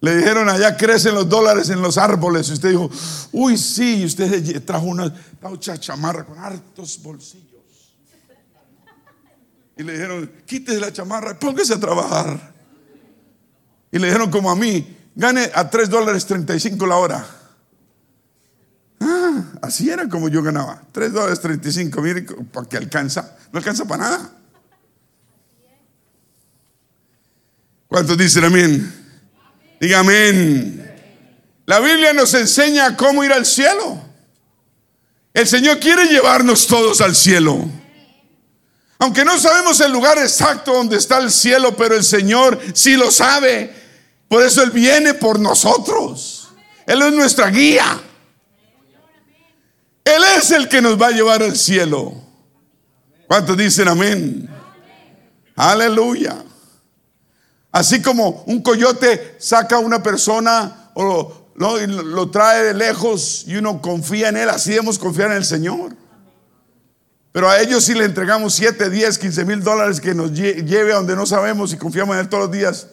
A: Le dijeron, allá crecen los dólares en los árboles. Y usted dijo, uy, sí. Y usted trajo una taucha chamarra con hartos bolsillos. Y le dijeron, quítese la chamarra, póngase a trabajar. Y le dijeron, como a mí, gane a 3 dólares 35 la hora. Ah, así era como yo ganaba. 3 dólares 35, mire, ¿para qué alcanza? No alcanza para nada. ¿Cuántos dicen amén? Diga amén. La Biblia nos enseña cómo ir al cielo. El Señor quiere llevarnos todos al cielo. Aunque no sabemos el lugar exacto donde está el cielo, pero el Señor sí lo sabe. Por eso Él viene por nosotros. Él es nuestra guía. Él es el que nos va a llevar al cielo. ¿Cuántos dicen amén? Aleluya. Así como un coyote saca a una persona o lo, lo, trae de lejos y uno confía en él, así debemos confiar en el Señor. Pero a ellos si le entregamos 7, 10, 15 mil dólares que nos lleve a donde no sabemos y confiamos en él todos los días.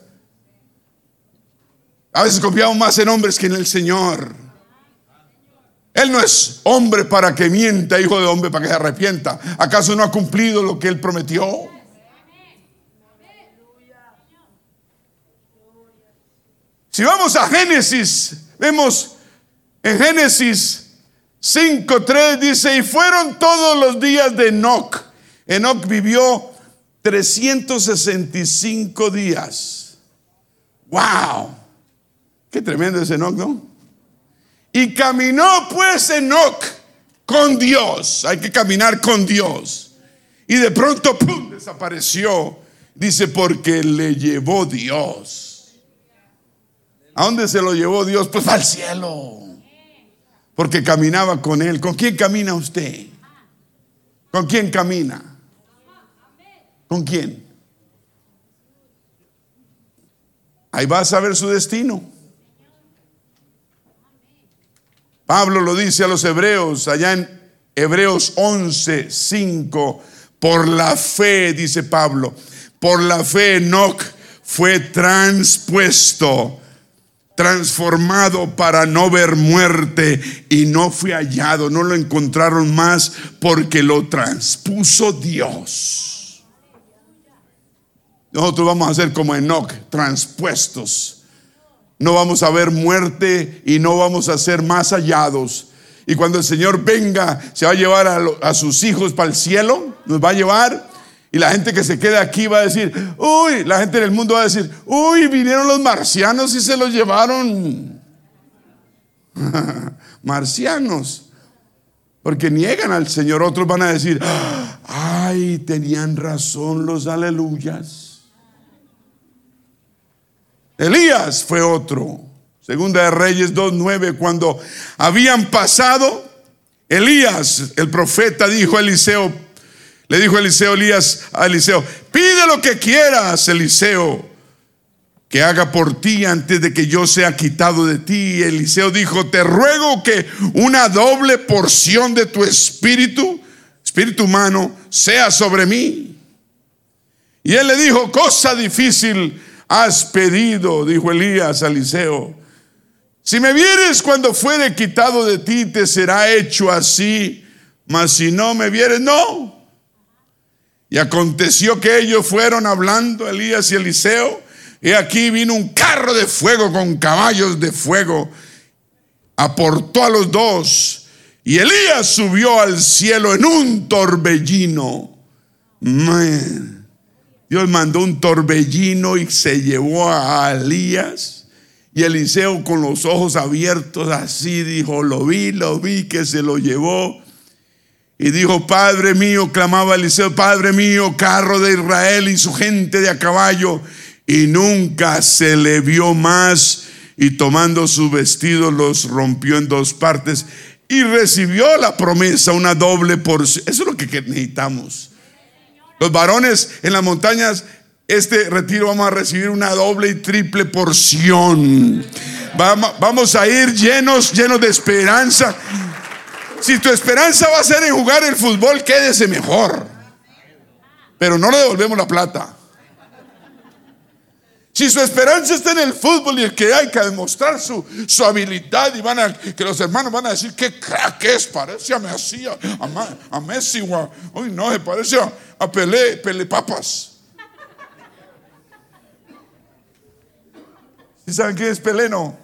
A: A veces confiamos más en hombres que en el Señor. Él no es hombre para que mienta, hijo de hombre para que se arrepienta. ¿Acaso no ha cumplido lo que él prometió? Si vamos a Génesis, vemos en Génesis 5.3 dice, y fueron todos los días de Enoch. Enoch vivió 365 días. ¡Wow! Qué tremendo es Enoch, ¿no? Y caminó pues Enoch con Dios. Hay que caminar con Dios. Y de pronto, ¡pum!, desapareció. Dice, porque le llevó Dios. ¿A dónde se lo llevó Dios? Pues al cielo. Porque caminaba con Él. ¿Con quién camina usted? ¿Con quién camina? ¿Con quién? Ahí va a saber su destino. Pablo lo dice a los hebreos, allá en Hebreos 11, 5. Por la fe, dice Pablo, por la fe Enoch fue transpuesto transformado para no ver muerte y no fue hallado, no lo encontraron más porque lo transpuso Dios. Nosotros vamos a ser como Enoch, transpuestos. No vamos a ver muerte y no vamos a ser más hallados. Y cuando el Señor venga, se va a llevar a, a sus hijos para el cielo, nos va a llevar y la gente que se queda aquí va a decir, uy, la gente del mundo va a decir, uy, vinieron los marcianos y se los llevaron. (laughs) marcianos. Porque niegan al Señor. Otros van a decir, ay, tenían razón los aleluyas. Elías fue otro. Segunda de Reyes 2.9, cuando habían pasado, Elías, el profeta, dijo a Eliseo, le dijo Eliseo Elías a Eliseo, pide lo que quieras, Eliseo, que haga por ti antes de que yo sea quitado de ti. Eliseo dijo, te ruego que una doble porción de tu espíritu, espíritu humano, sea sobre mí. Y él le dijo, cosa difícil has pedido, dijo Elías a Eliseo. Si me vieres cuando fuere quitado de ti, te será hecho así, mas si no me vieres, no. Y aconteció que ellos fueron hablando, Elías y Eliseo, y aquí vino un carro de fuego con caballos de fuego, aportó a los dos, y Elías subió al cielo en un torbellino. Dios mandó un torbellino y se llevó a Elías. Y Eliseo con los ojos abiertos así dijo, lo vi, lo vi que se lo llevó. Y dijo, Padre mío, clamaba Eliseo, Padre mío, carro de Israel y su gente de a caballo. Y nunca se le vio más. Y tomando su vestido los rompió en dos partes y recibió la promesa, una doble porción. Eso es lo que necesitamos. Los varones en las montañas, este retiro vamos a recibir una doble y triple porción. Vamos a ir llenos, llenos de esperanza si tu esperanza va a ser en jugar el fútbol, quédese mejor. Pero no le devolvemos la plata. Si su esperanza está en el fútbol y el que hay que demostrar su, su habilidad y van a, que los hermanos van a decir qué crack es, parece a Messi, a, a, Messi, uy no, se parece a, a Pelé, Pelé Papas. ¿Y saben quién es Pelé? No,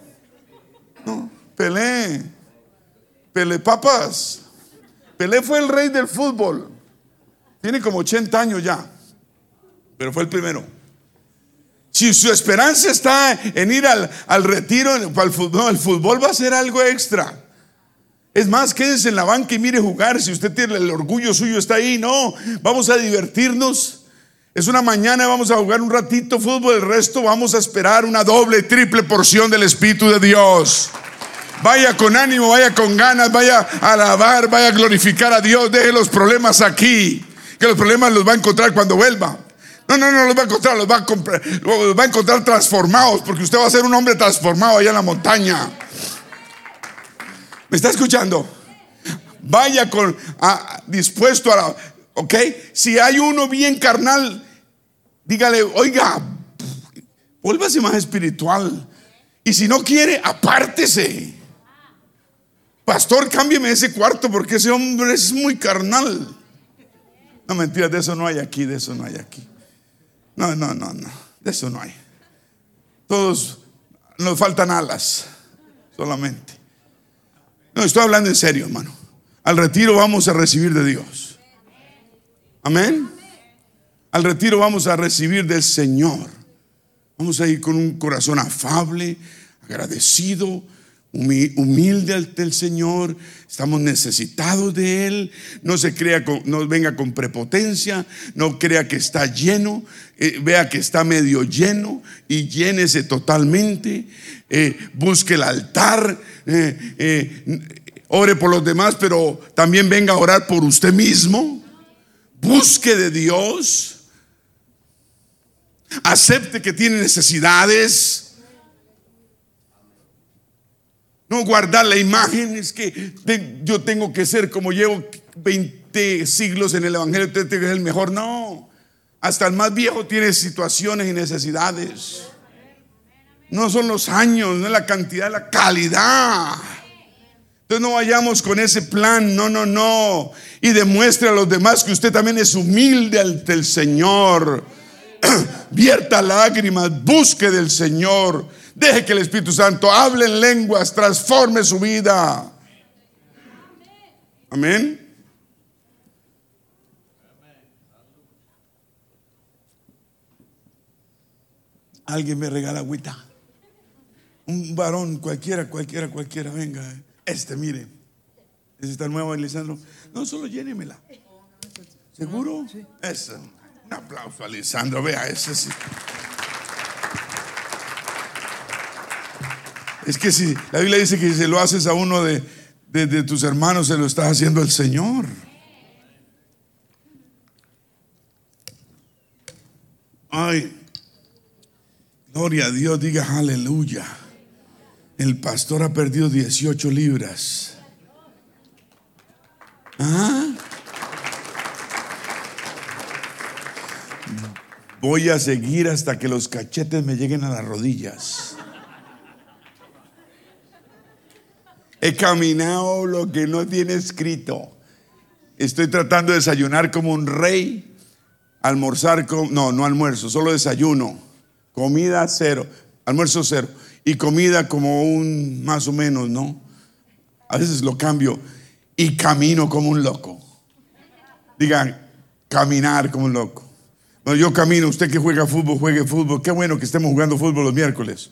A: no, Pelé Pelé Papas. Pelé fue el rey del fútbol. Tiene como 80 años ya. Pero fue el primero. Si su esperanza está en ir al, retiro, al fútbol, el fútbol va a ser algo extra. Es más, quédese en la banca y mire jugar. Si usted tiene el orgullo suyo, está ahí. No, vamos a divertirnos. Es una mañana, vamos a jugar un ratito fútbol. El resto vamos a esperar una doble, triple porción del Espíritu de Dios. Vaya con ánimo, vaya con ganas, vaya a alabar, vaya a glorificar a Dios. Deje los problemas aquí. Que los problemas los va a encontrar cuando vuelva. No, no, no los va a encontrar, los va a, comprar, los va a encontrar transformados, porque usted va a ser un hombre transformado allá en la montaña. ¿Me está escuchando? Vaya con dispuesto a la, ¿ok? Si hay uno bien carnal, dígale, oiga, vuélvase más espiritual. Y si no quiere, apártese. Pastor, cámbieme ese cuarto porque ese hombre es muy carnal. No, mentira, de eso no hay aquí, de eso no hay aquí. No, no, no, no, de eso no hay. Todos nos faltan alas, solamente. No, estoy hablando en serio, hermano. Al retiro vamos a recibir de Dios. Amén. Al retiro vamos a recibir del Señor. Vamos a ir con un corazón afable, agradecido, humilde ante el Señor. Estamos necesitados de Él. No se crea, no venga con prepotencia. No crea que está lleno. Eh, vea que está medio lleno y llénese totalmente. Eh, busque el altar eh, ore por los demás, pero también venga a orar por usted mismo. Busque de Dios. Acepte que tiene necesidades. No guardar la imagen, es que yo tengo que ser como llevo 20 siglos en el Evangelio, usted es el mejor. No, hasta el más viejo tiene situaciones y necesidades. No son los años, no es la cantidad, la calidad. Entonces no vayamos con ese plan, no, no, no. Y demuestre a los demás que usted también es humilde ante el Señor. (clears throat) Vierta lágrimas, busque del Señor. Deje que el Espíritu Santo hable en lenguas, transforme su vida. Amén. Alguien me regala agüita. Un varón cualquiera, cualquiera, cualquiera, venga. Este, mire. ¿Es esta nueva, Lisandro? No, solo llénemela. ¿Seguro? Eso. Un aplauso a Lisandro. Vea, ese sí. Es que si la Biblia dice que si se lo haces a uno de, de tus hermanos, se lo está haciendo el Señor. Ay, gloria a Dios, diga aleluya. El pastor ha perdido 18 libras. ¿Ah? Voy a seguir hasta que los cachetes me lleguen a las rodillas. He caminado lo que no tiene escrito. Estoy tratando de desayunar como un rey, almorzar como, no, no almuerzo, solo desayuno, comida cero, almuerzo cero y comida como un más o menos, ¿no? A veces lo cambio y camino como un loco. Digan, caminar como un loco. Bueno, yo camino, usted que juega fútbol, juegue fútbol. Qué bueno que estemos jugando fútbol los miércoles.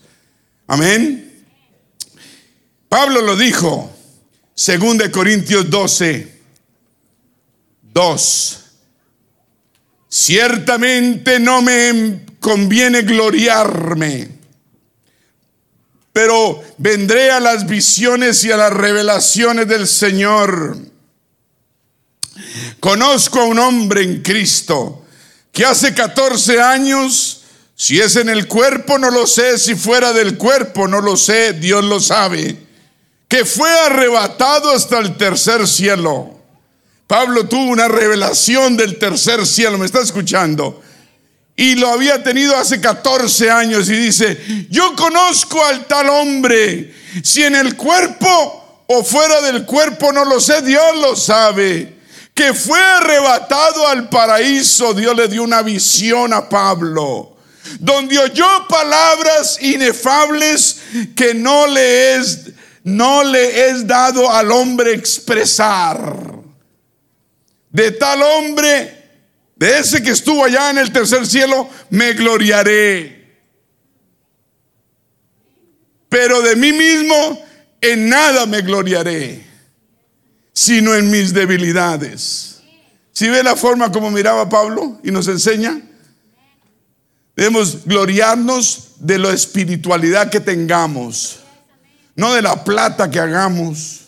A: Amén. Pablo lo dijo, según de Corintios 12, 2. Ciertamente no me conviene gloriarme pero vendré a las visiones y a las revelaciones del Señor. Conozco a un hombre en Cristo que hace 14 años, si es en el cuerpo no lo sé, si fuera del cuerpo no lo sé, Dios lo sabe, que fue arrebatado hasta el tercer cielo. Pablo tuvo una revelación del tercer cielo, ¿me está escuchando? y lo había tenido hace 14 años y dice, yo conozco al tal hombre, si en el cuerpo o fuera del cuerpo no lo sé, Dios lo sabe, que fue arrebatado al paraíso, Dios le dio una visión a Pablo, donde oyó palabras inefables que no le es, no le es dado al hombre expresar. De tal hombre de ese que estuvo allá en el tercer cielo, me gloriaré. Pero de mí mismo en nada me gloriaré. sino en mis debilidades. Si ve la forma como miraba Pablo y nos enseña, debemos gloriarnos de la espiritualidad que tengamos, no de la plata que hagamos,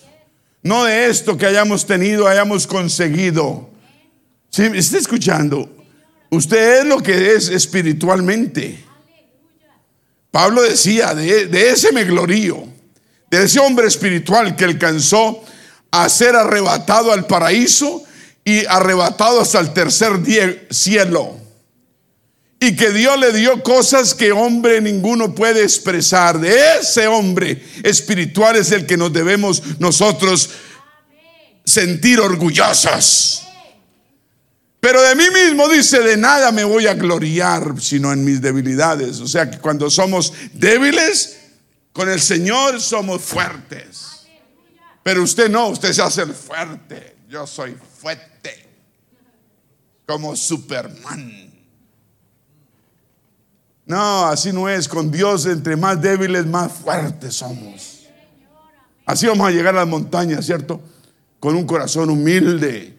A: no de esto que hayamos tenido, hayamos conseguido. Si está escuchando, usted es lo que es espiritualmente. Pablo decía, de, ese me glorío, de ese hombre espiritual que alcanzó a ser arrebatado al paraíso y arrebatado hasta el tercer cielo. Y que Dios le dio cosas que hombre ninguno puede expresar. De ese hombre espiritual es el que nos debemos nosotros sentir orgullosos. Pero de mí mismo dice, de nada me voy a gloriar, sino en mis debilidades. O sea que cuando somos débiles, con el Señor somos fuertes. Pero usted no, usted se hace fuerte. Yo soy fuerte. Como Superman. No, así no es. Con Dios, entre más débiles, más fuertes somos. Así vamos a llegar a las montañas, ¿cierto? Con un corazón humilde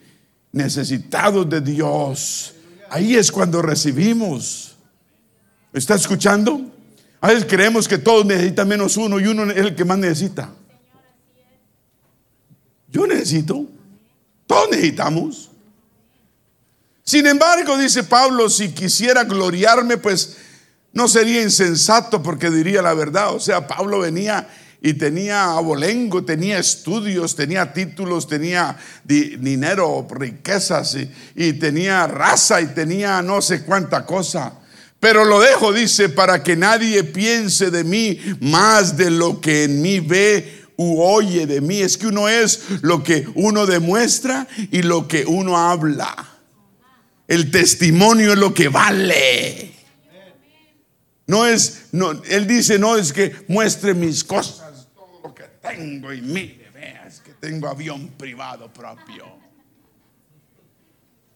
A: necesitados de Dios. Ahí es cuando recibimos. ¿Está escuchando? A veces creemos que todos necesitan menos uno y uno es el que más necesita. Yo necesito. Todos necesitamos. Sin embargo, dice Pablo, si quisiera gloriarme, pues no sería insensato porque diría la verdad. O sea, Pablo venía y tenía abolengo, tenía estudios, tenía títulos, tenía dinero, riquezas y, tenía raza y tenía no sé cuánta cosa. Pero lo dejo, dice, para que nadie piense de mí más de lo que en mí ve u oye de mí. Es que uno es lo que uno demuestra y lo que uno habla. El testimonio es lo que vale. No es, no, él dice, no es que muestre mis cosas tengo y mire, veas que tengo avión privado propio.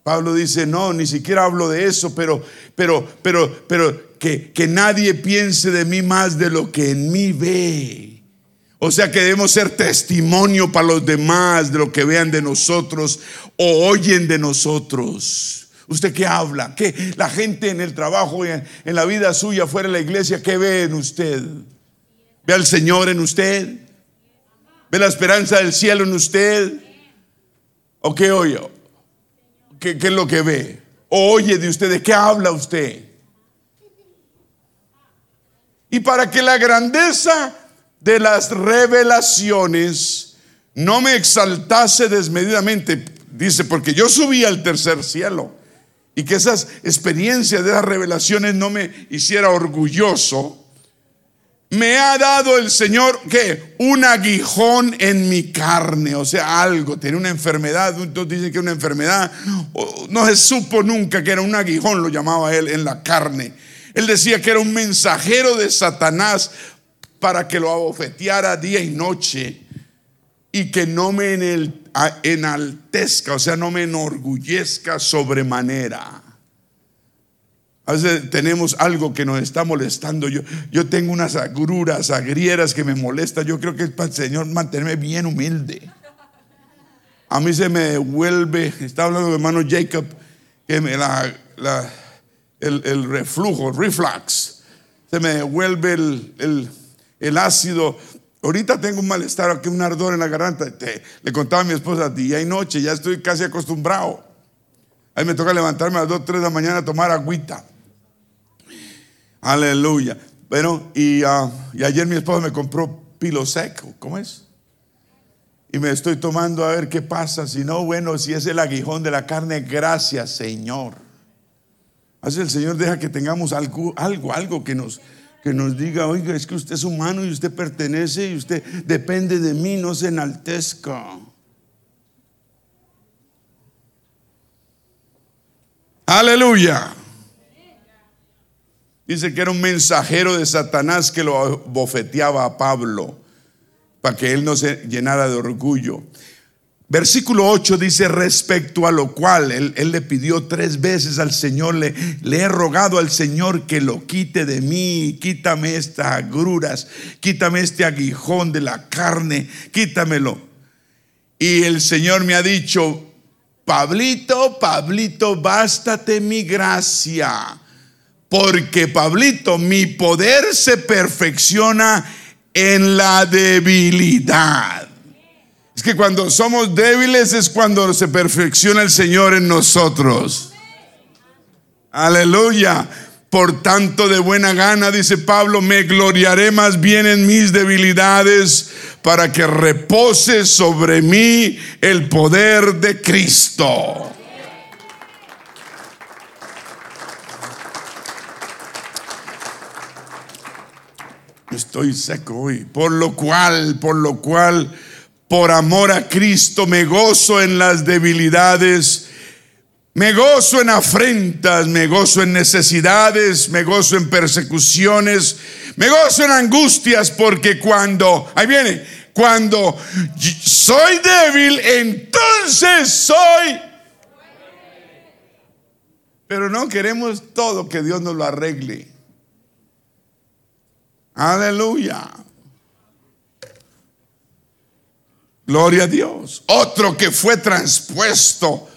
A: Pablo dice, no, ni siquiera hablo de eso, pero, pero, pero, pero que, que nadie piense de mí más de lo que en mí ve. O sea que debemos ser testimonio para los demás de lo que vean de nosotros o oyen de nosotros. ¿Usted qué habla? ¿Qué la gente en el trabajo, en, en la vida suya, fuera de la iglesia, qué ve en usted? ¿Ve al Señor en usted? ¿Ve la esperanza del cielo en usted? ¿O qué oye? ¿Qué, es lo que ve? ¿O oye de usted? ¿De qué habla usted? Y para que la grandeza de las revelaciones no me exaltase desmedidamente, dice, porque yo subí al tercer cielo y que esas experiencias de las revelaciones no me hiciera orgulloso, me ha dado el Señor que un aguijón en mi carne, o sea, algo, tiene una enfermedad, entonces dicen que una enfermedad, no se supo nunca que era un aguijón, lo llamaba él en la carne. Él decía que era un mensajero de Satanás para que lo abofeteara día y noche y que no me enaltezca, o sea, no me enorgullezca sobremanera. A veces tenemos algo que nos está molestando. Yo, yo tengo unas agruras, agrieras que me molestan. Yo creo que es para el Señor mantenerme bien humilde. A mí se me vuelve, está hablando de hermano Jacob, que me la, el, reflujo, reflux, se me vuelve el, el, ácido. Ahorita tengo un malestar, aquí un ardor en la garganta. le contaba a mi esposa día y noche, ya estoy casi acostumbrado. Ahí me toca levantarme a las 2, 3 de la mañana a tomar agüita. Aleluya. Bueno, ah, y, ayer mi esposa me compró pilo seco, ¿cómo es? Y me estoy tomando a ver qué pasa. Si no, bueno, si es el aguijón de la carne, gracias Señor. Así el Señor deja que tengamos algo, algo, algo que nos, que nos diga, oiga, es que usted es humano y usted pertenece y usted depende de mí, no se enaltezca. Aleluya. Dice que era un mensajero de Satanás que lo bofeteaba a Pablo para que él no se llenara de orgullo. Versículo 8 dice, respecto a lo cual él, le pidió tres veces al Señor, le, le, he rogado al Señor que lo quite de mí, quítame estas agruras, quítame este aguijón de la carne, quítamelo. Y el Señor me ha dicho, Pablito, Pablito, bástate mi gracia. Porque, Pablito, mi poder se perfecciona en la debilidad. Es que cuando somos débiles es cuando se perfecciona el Señor en nosotros. Aleluya. Por tanto, de buena gana, dice Pablo, me gloriaré más bien en mis debilidades para que repose sobre mí el poder de Cristo. Estoy seco hoy. Por lo cual, por lo cual, por amor a Cristo me gozo en las debilidades me gozo en afrentas, me gozo en necesidades, me gozo en persecuciones, me gozo en angustias, porque cuando, ahí viene, cuando soy débil, entonces soy... Pero no queremos todo que Dios nos lo arregle. Aleluya. Gloria a Dios. Otro que fue transpuesto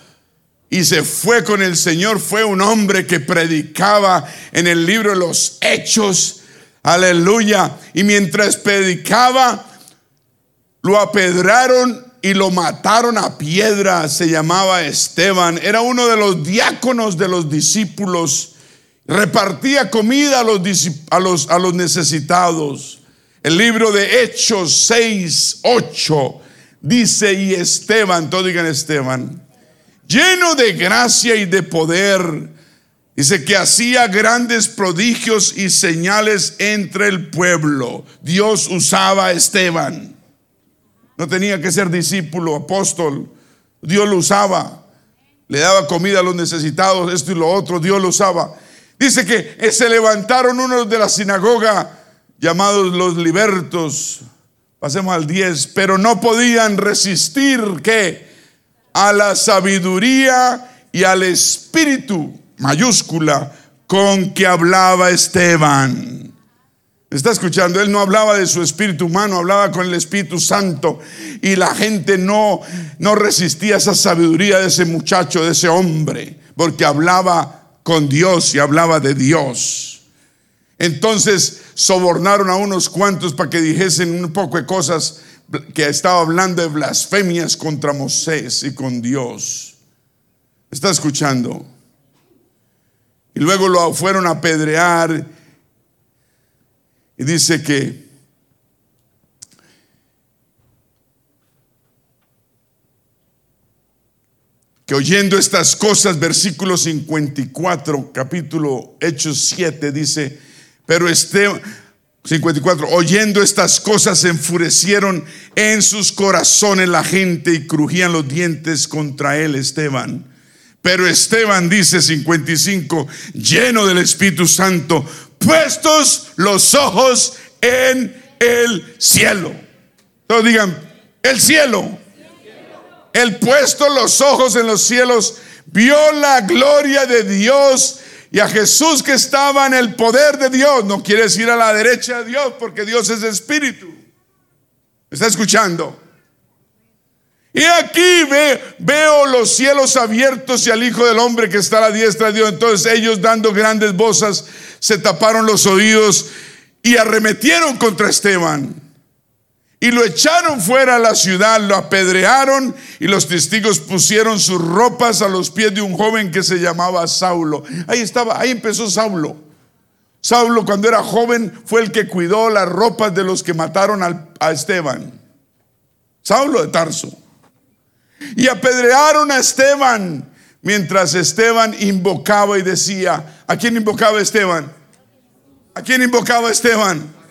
A: y se fue con el Señor fue un hombre que predicaba en el libro de los Hechos. Aleluya. Y mientras predicaba, lo apedraron y lo mataron a piedra. Se llamaba Esteban. Era uno de los diáconos de los discípulos. Repartía comida a los, a los, necesitados. El libro de Hechos 6, 8 dice, y Esteban, todos digan Esteban lleno de gracia y de poder. Dice que hacía grandes prodigios y señales entre el pueblo. Dios usaba a Esteban. No tenía que ser discípulo, apóstol. Dios lo usaba. Le daba comida a los necesitados, esto y lo otro. Dios lo usaba. Dice que se levantaron unos de la sinagoga llamados los libertos. Pasemos al 10. Pero no podían resistir que a la sabiduría y al espíritu mayúscula con que hablaba Esteban. ¿Está escuchando? Él no hablaba de su espíritu humano, hablaba con el Espíritu Santo. Y la gente no, no resistía esa sabiduría de ese muchacho, de ese hombre, porque hablaba con Dios y hablaba de Dios. Entonces sobornaron a unos cuantos para que dijesen un poco de cosas que estaba hablando de blasfemias contra Moisés y con Dios. ¿Está escuchando? Y luego lo fueron a apedrear y dice que que oyendo estas cosas, versículo 54, capítulo Hechos 7, dice, pero este 54. Oyendo estas cosas se enfurecieron en sus corazones la gente y crujían los dientes contra él, Esteban. Pero Esteban dice 55, lleno del Espíritu Santo, puestos los ojos en el cielo. Todos digan, el cielo. El puesto los ojos en los cielos, vio la gloria de Dios y a Jesús que estaba en el poder de Dios. No quiere decir a la derecha de Dios porque Dios es espíritu. ¿Está escuchando? Y aquí veo los cielos abiertos y al Hijo del Hombre que está a la diestra de Dios. Entonces ellos dando grandes voces se taparon los oídos y arremetieron contra Esteban y lo echaron fuera a la ciudad, lo apedrearon y los testigos pusieron sus ropas a los pies de un joven que se llamaba Saulo. Ahí estaba, ahí empezó Saulo. Saulo cuando era joven fue el que cuidó las ropas de los que mataron a Esteban. Saulo de Tarso. Y apedrearon a Esteban mientras Esteban invocaba y decía, ¿a quién invocaba Esteban? ¿A quién invocaba Esteban?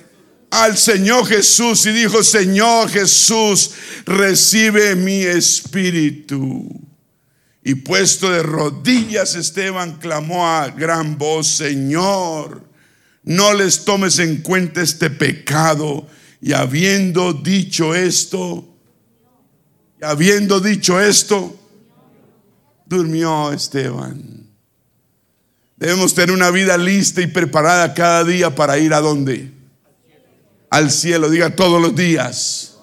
A: Al Señor Jesús y dijo, Señor Jesús, recibe mi espíritu. Y puesto de rodillas, Esteban clamó a gran voz, Señor, no les tomes en cuenta este pecado. Y habiendo dicho esto, y habiendo dicho esto, durmió Esteban. Debemos tener una vida lista y preparada cada día para ir a donde al cielo. Diga todos los días.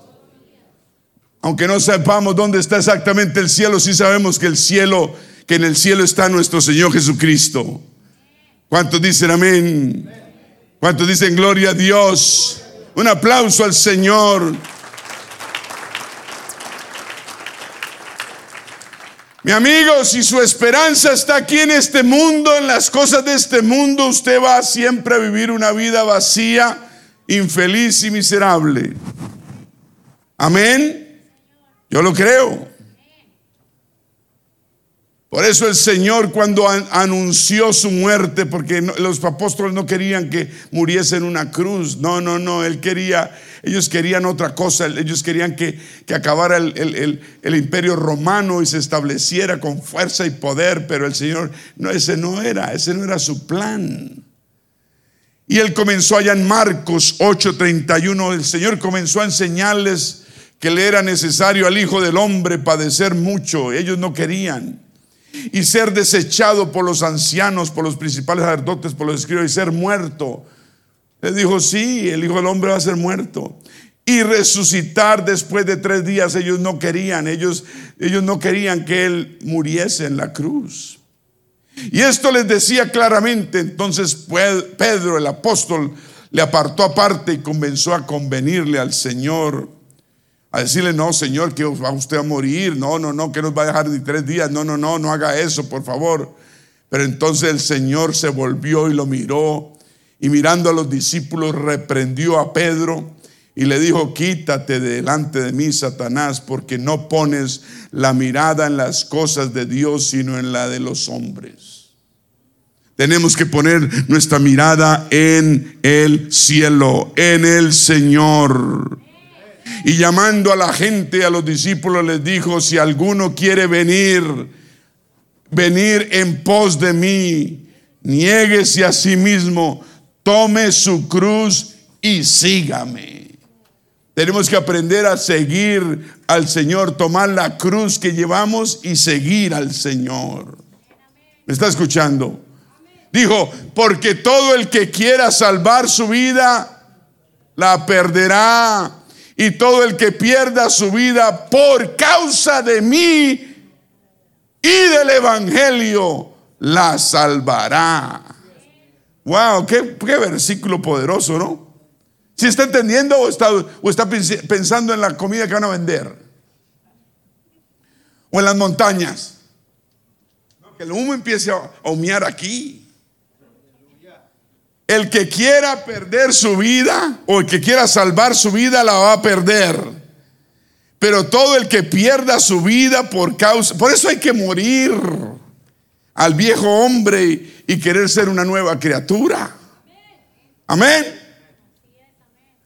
A: Aunque no sepamos dónde está exactamente el cielo, sí sabemos que el cielo, que en el cielo está nuestro Señor Jesucristo. ¿Cuántos dicen amén? ¿Cuántos dicen gloria a Dios? Un aplauso al Señor. Mi amigo, si su esperanza está aquí en este mundo, en las cosas de este mundo, usted va siempre a vivir una vida vacía, infeliz y miserable. Amén. Yo lo creo. Por eso el Señor cuando anunció su muerte, porque los apóstoles no querían que muriese en una cruz, no, no, no, él quería, ellos querían otra cosa, ellos querían que, que acabara el, el, imperio romano y se estableciera con fuerza y poder, pero el Señor, no, ese no era, ese no era su plan. Y él comenzó allá en Marcos 8:31, el Señor comenzó a enseñarles que le era necesario al Hijo del Hombre padecer mucho, ellos no querían y ser desechado por los ancianos, por los principales sacerdotes, por los escribas y ser muerto. Les dijo, sí, el Hijo del Hombre va a ser muerto. Y resucitar después de tres días, ellos no querían, ellos, ellos no querían que Él muriese en la cruz. Y esto les decía claramente, entonces Pedro, el apóstol, le apartó aparte y comenzó a convenirle al Señor a decirle, no, Señor, que va usted a morir, no, no, no, que nos va a dejar ni tres días, no, no, no, no haga eso, por favor. Pero entonces el Señor se volvió y lo miró. Y mirando a los discípulos reprendió a Pedro y le dijo, quítate delante de mí, Satanás, porque no pones la mirada en las cosas de Dios, sino en la de los hombres. Tenemos que poner nuestra mirada en el cielo, en el Señor. Y llamando a la gente, a los discípulos, les dijo, si alguno quiere venir, venir en pos de mí, niéguese a sí mismo, tome su cruz y sígame. Tenemos que aprender a seguir al Señor, tomar la cruz que llevamos y seguir al Señor. ¿Me está escuchando? Dijo, porque todo el que quiera salvar su vida, la perderá y todo el que pierda su vida por causa de mí y del Evangelio la salvará. Wow, qué, versículo poderoso, ¿no? Si está entendiendo o está, o está pensando en la comida que van a vender, o en las montañas, que el humo empiece a humear aquí. El que quiera perder su vida o el que quiera salvar su vida la va a perder. Pero todo el que pierda su vida por causa, por eso hay que morir al viejo hombre y querer ser una nueva criatura. Amén.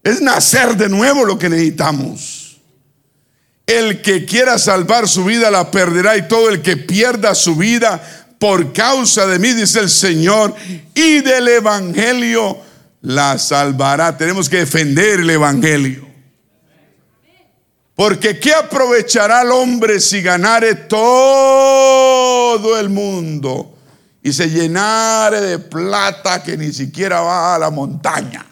A: Es nacer de nuevo lo que necesitamos. El que quiera salvar su vida la perderá y todo el que pierda su vida por causa de mí, dice el Señor, y del Evangelio la salvará. Tenemos que defender el Evangelio. Porque ¿qué aprovechará el hombre si ganare todo el mundo y se llenare de plata que ni siquiera va a la montaña?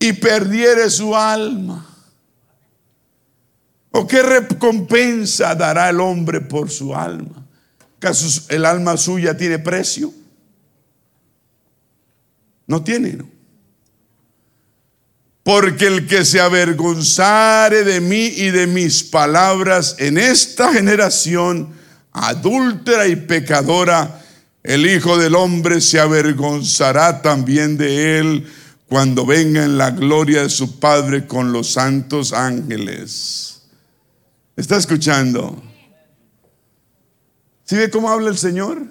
A: Y perdiere su alma. ¿O qué recompensa dará el hombre por su alma? ¿Caso el alma suya tiene precio? No tiene, ¿no? Porque el que se avergonzare de mí y de mis palabras en esta generación adúltera y pecadora, el Hijo del Hombre se avergonzará también de él cuando venga en la gloria de su Padre con los santos ángeles. ¿Está escuchando? ¿Sí ve cómo habla el Señor?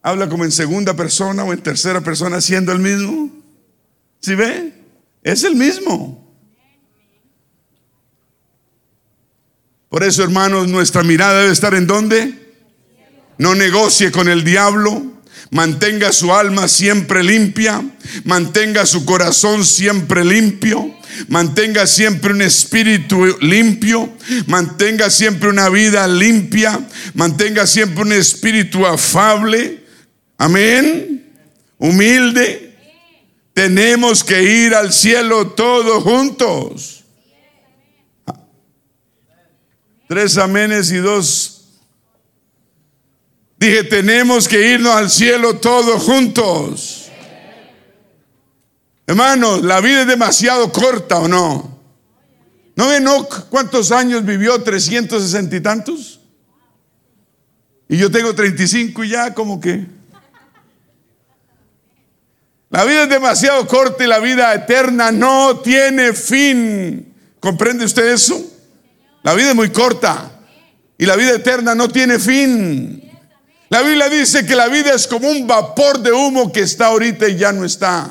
A: Habla como en segunda persona o en tercera persona siendo el mismo. ¿Sí ve? Es el mismo. Por eso, hermanos, nuestra mirada debe estar en dónde? No negocie con el diablo. Mantenga su alma siempre limpia. Mantenga su corazón siempre limpio. Mantenga siempre un espíritu limpio. Mantenga siempre una vida limpia. Mantenga siempre un espíritu afable. Amén. Humilde. Tenemos que ir al cielo todos juntos. Tres amenes y dos. Dije, tenemos que irnos al cielo todos juntos. Hermanos, la vida es demasiado corta o no. ¿No ven cuántos años vivió? 360 y tantos. Y yo tengo 35 y ya como que... La vida es demasiado corta y la vida eterna no tiene fin. ¿Comprende usted eso? La vida es muy corta y la vida eterna no tiene fin. La Biblia dice que la vida es como un vapor de humo que está ahorita y ya no está.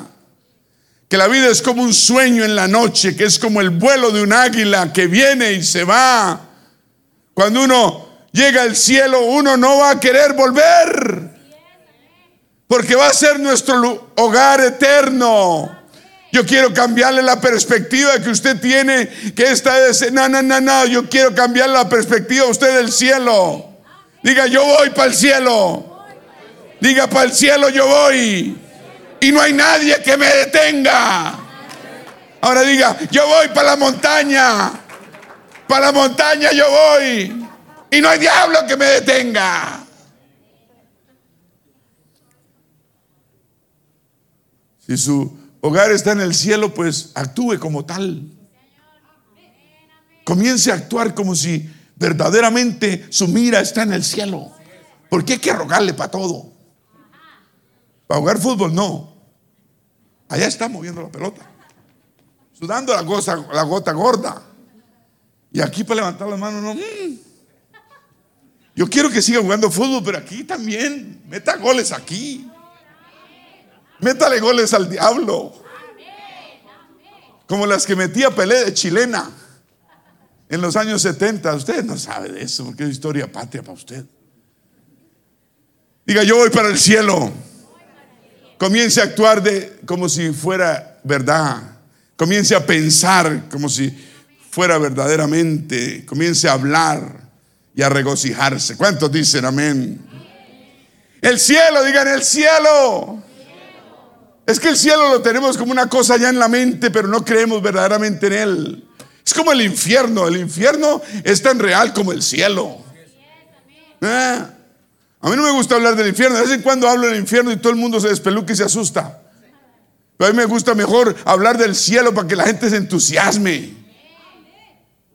A: Que la vida es como un sueño en la noche, que es como el vuelo de un águila que viene y se va. Cuando uno llega al cielo, uno no va a querer volver. Porque va a ser nuestro hogar eterno. Yo quiero cambiarle la perspectiva que usted tiene, que esta es, no, no, no, no, yo quiero cambiarle la perspectiva a usted del cielo. Diga, yo voy para el cielo. Diga, para el cielo yo voy. Y no hay nadie que me detenga. Ahora diga, yo voy para la montaña. Para la montaña yo voy. Y no hay diablo que me detenga. Si su hogar está en el cielo, pues actúe como tal. Comience a actuar como si verdaderamente su mira está en el cielo. Porque hay que rogarle para todo. Para jugar fútbol, no. Allá está moviendo la pelota. Sudando la gota, la gota gorda. Y aquí para levantar las manos, no. Mm. Yo quiero que siga jugando fútbol, pero aquí también. Meta goles aquí. Métale goles al diablo. Como las que metía Pelé de chilena en los años 70. Usted no sabe de eso, porque es historia patria para usted. Diga, yo voy para el cielo. Comience a actuar de, como si fuera verdad. Comience a pensar como si fuera verdaderamente. Comience a hablar y a regocijarse. ¿Cuántos dicen amén? El cielo, digan el cielo. Es que el cielo lo tenemos como una cosa ya en la mente, pero no creemos verdaderamente en él. Es como el infierno. El infierno es tan real como el cielo. Eh, a mí no me gusta hablar del infierno. De vez en cuando hablo del infierno y todo el mundo se despeluca y se asusta. Pero a mí me gusta mejor hablar del cielo para que la gente se entusiasme.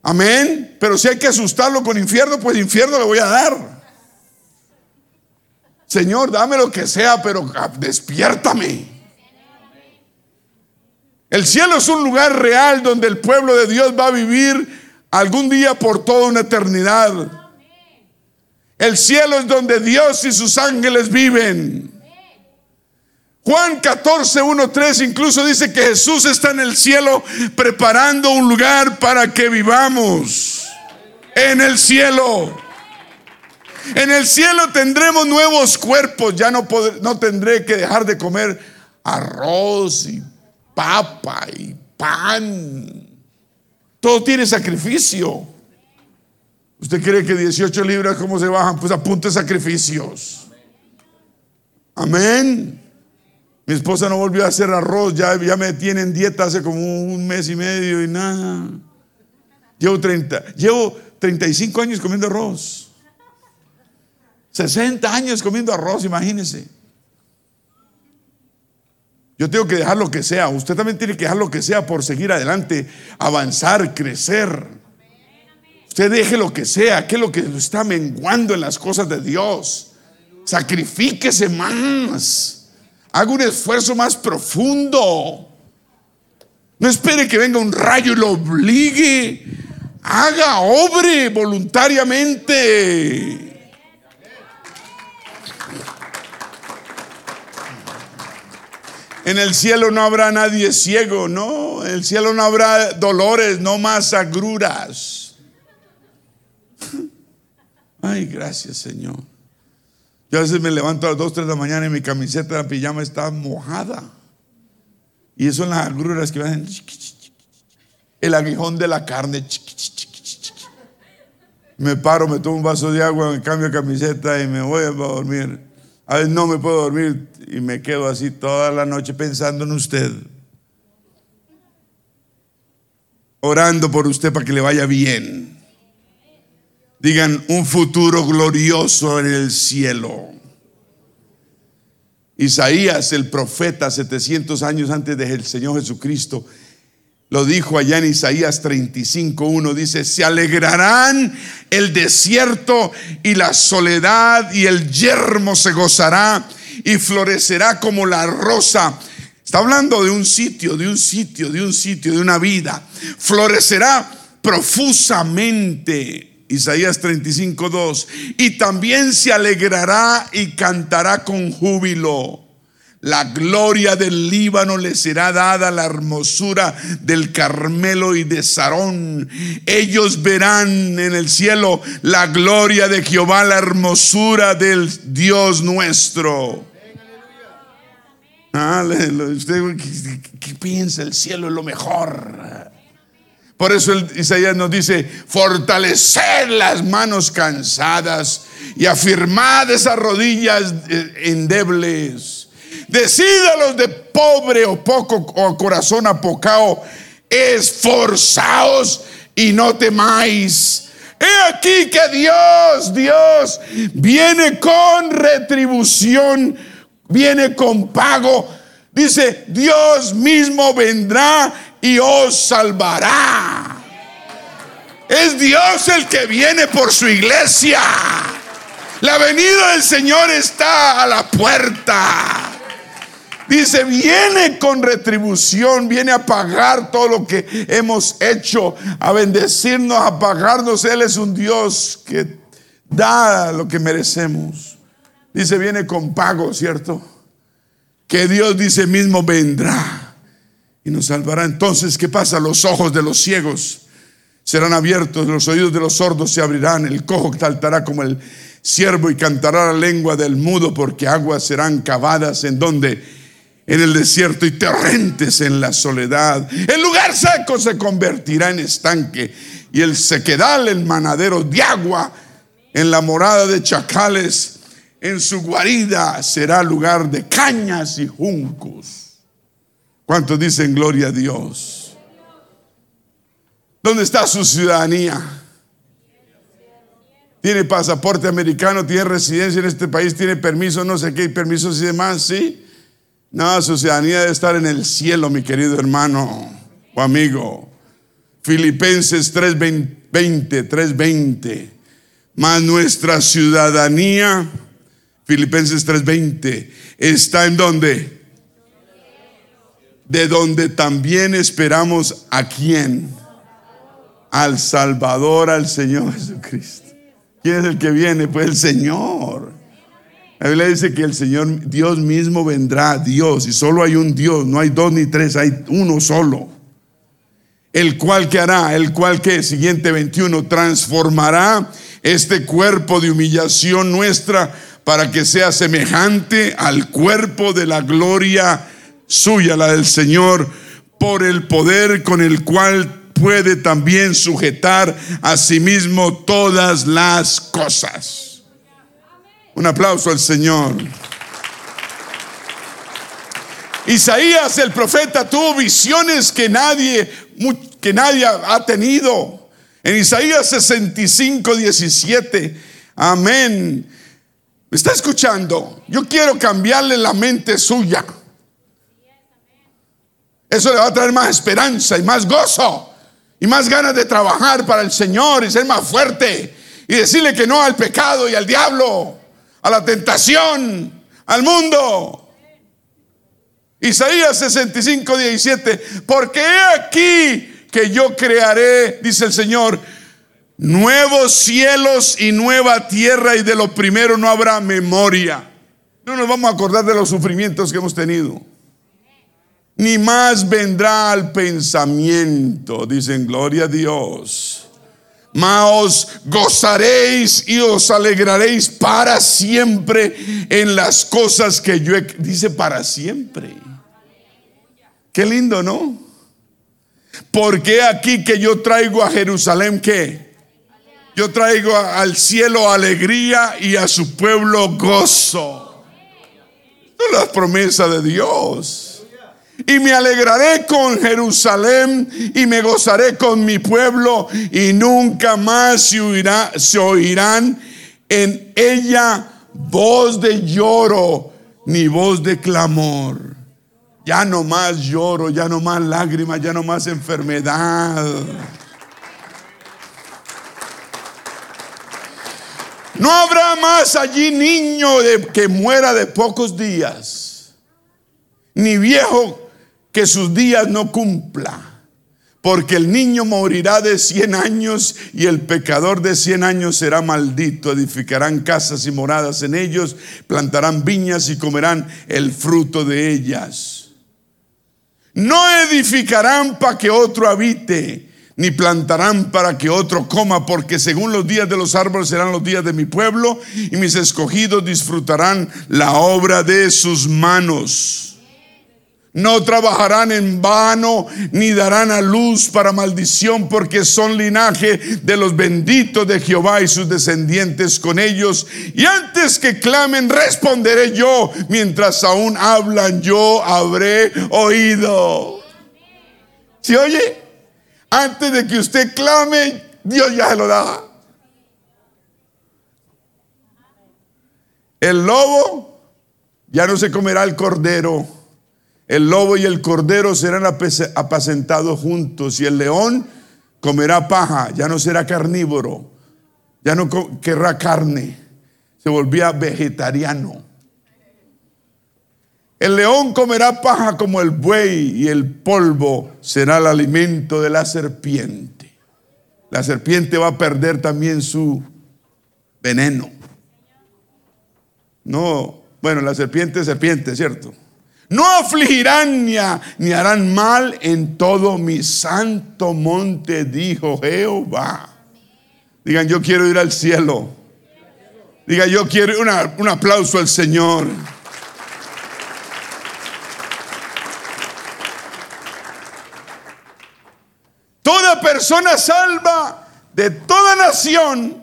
A: Amén. Pero si hay que asustarlo con infierno, pues infierno le voy a dar. Señor, dame lo que sea, pero despiértame. El cielo es un lugar real donde el pueblo de Dios va a vivir algún día por toda una eternidad. El cielo es donde Dios y sus ángeles viven. Juan 14, 1, 3 incluso dice que Jesús está en el cielo preparando un lugar para que vivamos. En el cielo. En el cielo tendremos nuevos cuerpos. Ya no, no tendré que dejar de comer arroz y papa y pan. Todo tiene sacrificio. ¿Usted cree que 18 libras cómo se bajan? Pues apunte sacrificios. Amén. Mi esposa no volvió a hacer arroz, ya, ya me tiene en dieta hace como un mes y medio y nada. Llevo 30, llevo 35 años comiendo arroz. 60 años comiendo arroz, imagínense. Yo tengo que dejar lo que sea. Usted también tiene que dejar lo que sea por seguir adelante, avanzar, crecer. Usted deje lo que sea, que es lo que lo está menguando en las cosas de Dios. Sacrifíquese más. Haga un esfuerzo más profundo. No espere que venga un rayo y lo obligue. Haga, obre voluntariamente. En el cielo no habrá nadie ciego, no. En el cielo no habrá dolores, no más agruras. (laughs) Ay, gracias, Señor. Yo a veces me levanto a las 2, 3 de la mañana y mi camiseta, la pijama está mojada. Y son las agruras que van el aguijón de la carne. Me paro, me tomo un vaso de agua, me cambio de camiseta y me voy a dormir. A veces no me puedo dormir y me quedo así toda la noche pensando en usted. Orando por usted para que le vaya bien. Digan un futuro glorioso en el cielo. Isaías, el profeta, 700 años antes del Señor Jesucristo, lo dijo allá en Isaías 35.1, dice, se alegrarán el desierto y la soledad y el yermo se gozará y florecerá como la rosa. Está hablando de un sitio, de un sitio, de un sitio, de una vida. Florecerá profusamente. Isaías 35.2. Y también se alegrará y cantará con júbilo. La gloria del Líbano le será dada la hermosura del Carmelo y de Sarón. Ellos verán en el cielo la gloria de Jehová, la hermosura del Dios nuestro. ¿Usted qué, piensa? El cielo es lo mejor. Por eso Isaías nos dice, fortalecer las manos cansadas y afirmad esas rodillas endebles los de pobre o poco o corazón apocao, esforzaos y no temáis. He aquí que Dios, Dios viene con retribución, viene con pago. Dice, Dios mismo vendrá y os salvará. Es Dios el que viene por su iglesia. La venida del Señor está a la puerta. Dice, viene con retribución, viene a pagar todo lo que hemos hecho, a bendecirnos, a pagarnos. Él es un Dios que da lo que merecemos. Dice, viene con pago, ¿cierto? Que Dios dice mismo vendrá y nos salvará. Entonces, ¿qué pasa? Los ojos de los ciegos serán abiertos, los oídos de los sordos se abrirán, el cojo saltará como el siervo y cantará la lengua del mudo, porque aguas serán cavadas en donde en el desierto y torrentes en la soledad. El lugar seco se convertirá en estanque y el sequedal en manadero de agua. En la morada de chacales, en su guarida será lugar de cañas y juncos. ¿Cuántos dicen gloria a Dios? ¿Dónde está su ciudadanía? Tiene pasaporte americano, tiene residencia en este país, tiene permiso, no sé qué, permisos y demás, ¿sí? No, su ciudadanía debe estar en el cielo, mi querido hermano o amigo. Filipenses 3:20, 3:20. Mas nuestra ciudadanía, Filipenses 3:20, está en donde? De donde también esperamos a quién? Al Salvador, al Señor Jesucristo. ¿Quién es el que viene? Pues el Señor. La Biblia dice que el Señor, Dios mismo vendrá, Dios, y solo hay un Dios, no hay dos ni tres, hay uno solo. El cual que hará, el cual que, siguiente 21, transformará este cuerpo de humillación nuestra para que sea semejante al cuerpo de la gloria suya, la del Señor, por el poder con el cual puede también sujetar a sí mismo todas las cosas. Un aplauso al Señor. Isaías el profeta tuvo visiones que nadie, que nadie ha tenido. En Isaías 65, 17. Amén. ¿Me está escuchando? Yo quiero cambiarle la mente suya. Eso le va a traer más esperanza y más gozo y más ganas de trabajar para el Señor y ser más fuerte y decirle que no al pecado y al diablo a la tentación, al mundo. Isaías 65, 17, porque he aquí que yo crearé, dice el Señor, nuevos cielos y nueva tierra y de lo primero no habrá memoria. No nos vamos a acordar de los sufrimientos que hemos tenido. Ni más vendrá al pensamiento, dicen, gloria a Dios mas gozaréis y os alegraréis para siempre en las cosas que yo he, dice para siempre. Qué lindo, ¿no? Porque aquí que yo traigo a Jerusalén que yo traigo al cielo alegría y a su pueblo gozo. es la promesa de Dios. Y me alegraré con Jerusalén y me gozaré con mi pueblo y nunca más se, oirá, se oirán en ella voz de lloro ni voz de clamor. Ya no más lloro, ya no más lágrimas, ya no más enfermedad. No habrá más allí niño de, que muera de pocos días, ni viejo que sus días no cumpla. Porque el niño morirá de cien años y el pecador de cien años será maldito. Edificarán casas y moradas en ellos, plantarán viñas y comerán el fruto de ellas. No edificarán para que otro habite, ni plantarán para que otro coma, porque según los días de los árboles serán los días de mi pueblo, y mis escogidos disfrutarán la obra de sus manos. No trabajarán en vano, ni darán a luz para maldición, porque son linaje de los benditos de Jehová y sus descendientes con ellos. Y antes que clamen, responderé yo. Mientras aún hablan, yo habré oído. ¿Se oye? Antes de que usted clame, Dios ya se lo da. El lobo ya no se comerá el cordero el lobo y el cordero serán apacentados juntos y el león comerá paja, ya no será carnívoro, ya no querrá carne, se volvía vegetariano. El león comerá paja como el buey y el polvo será el alimento de la serpiente. La serpiente va a perder también su veneno. No, bueno, la serpiente es serpiente, ¿cierto? No afligirán ni, ni, harán mal en todo mi santo monte, dijo Jehová. Digan, yo quiero ir al cielo. Diga, yo quiero un aplauso al Señor. Toda persona salva de toda nación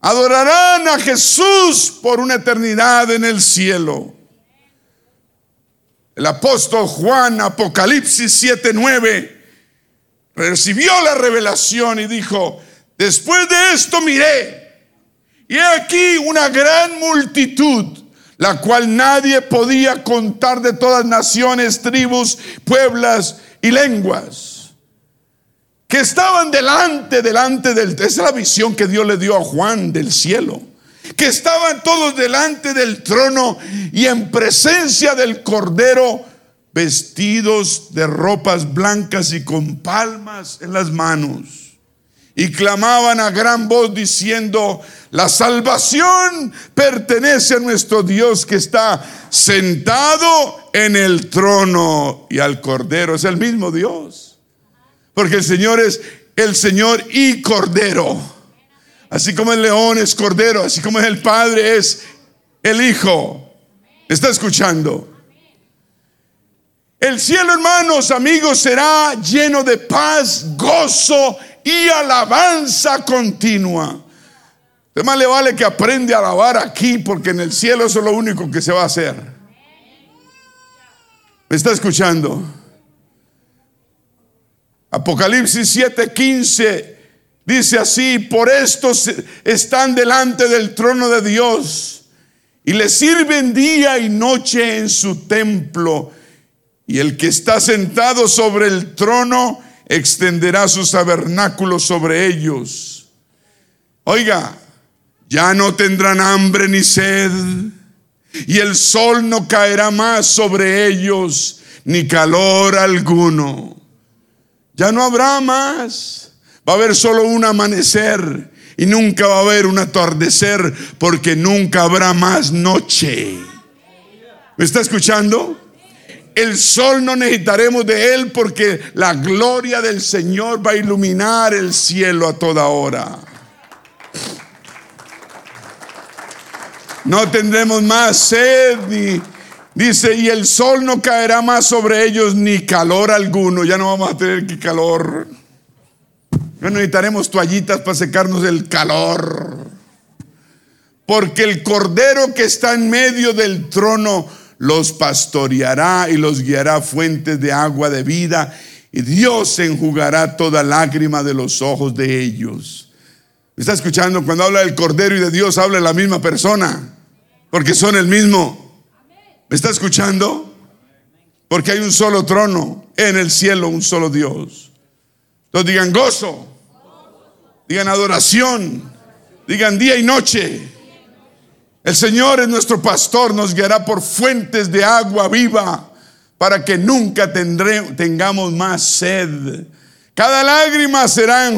A: adorarán a Jesús por una eternidad en el cielo. El apóstol Juan, Apocalipsis 7:9, recibió la revelación y dijo, después de esto miré, y aquí una gran multitud, la cual nadie podía contar de todas naciones, tribus, pueblos y lenguas, que estaban delante, delante del... Esa es la visión que Dios le dio a Juan del cielo que estaban todos delante del trono y en presencia del Cordero, vestidos de ropas blancas y con palmas en las manos. Y clamaban a gran voz diciendo, la salvación pertenece a nuestro Dios que está sentado en el trono y al Cordero. Es el mismo Dios. Porque el Señor es el Señor y Cordero. Así como el león es cordero, así como es el Padre es el Hijo. ¿Está escuchando? El cielo, hermanos, amigos, será lleno de paz, gozo y alabanza continua. Además le vale que aprende a alabar aquí porque en el cielo eso es lo único que se va a hacer. ¿Me está escuchando? Apocalipsis 7:15 Dice así, por esto están delante del trono de Dios y le sirven día y noche en su templo. Y el que está sentado sobre el trono extenderá sus tabernáculos sobre ellos. Oiga, ya no tendrán hambre ni sed, y el sol no caerá más sobre ellos, ni calor alguno. Ya no habrá más Va a haber solo un amanecer y nunca va a haber un atardecer porque nunca habrá más noche. ¿Me está escuchando? El sol no necesitaremos de él porque la gloria del Señor va a iluminar el cielo a toda hora. No tendremos más sed ni dice y el sol no caerá más sobre ellos ni calor alguno. Ya no vamos a tener que calor. No necesitaremos toallitas para secarnos el calor. Porque el cordero que está en medio del trono los pastoreará y los guiará a fuentes de agua de vida, y Dios enjugará toda lágrima de los ojos de ellos. ¿Me está escuchando? Cuando habla del Cordero y de Dios, habla la misma persona, porque son el mismo. ¿Me está escuchando? Porque hay un solo trono en el cielo, un solo Dios. Entonces digan gozo, digan adoración, digan día y noche. El Señor es nuestro pastor, nos guiará por fuentes de agua viva para que nunca tengamos más sed. Cada lágrima será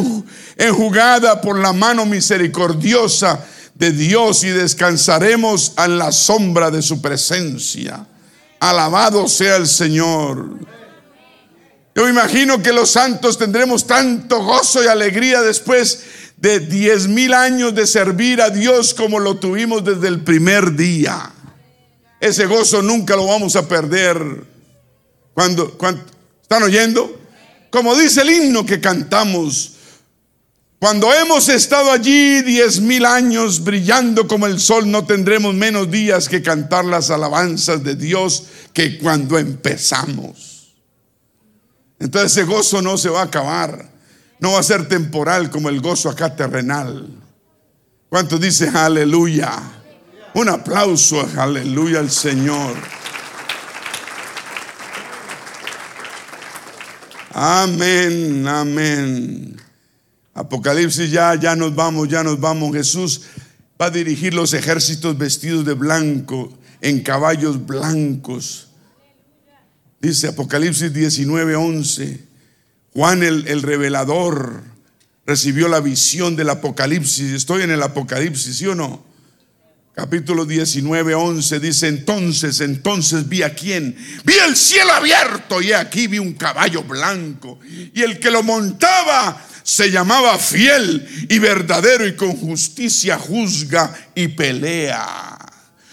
A: enjugada por la mano misericordiosa de Dios y descansaremos en la sombra de su presencia. Alabado sea el Señor. Yo imagino que los santos tendremos tanto gozo y alegría después de diez mil años de servir a Dios como lo tuvimos desde el primer día. Ese gozo nunca lo vamos a perder. Cuando, ¿Están oyendo? Como dice el himno que cantamos, cuando hemos estado allí diez mil años brillando como el sol, no tendremos menos días que cantar las alabanzas de Dios que cuando empezamos. Entonces ese gozo no se va a acabar. No va a ser temporal como el gozo acá terrenal. ¿Cuánto dice aleluya? Un aplauso, aleluya al Señor. Amén, amén. Apocalipsis ya, ya nos vamos, ya nos vamos. Jesús va a dirigir los ejércitos vestidos de blanco, en caballos blancos. Dice Apocalipsis 19, 11. Juan el, revelador recibió la visión del Apocalipsis. Estoy en el Apocalipsis, ¿sí o no? Capítulo 19, 11 dice, entonces, entonces vi a quién. Vi el cielo abierto y aquí vi un caballo blanco. Y el que lo montaba se llamaba fiel y verdadero y con justicia juzga y pelea.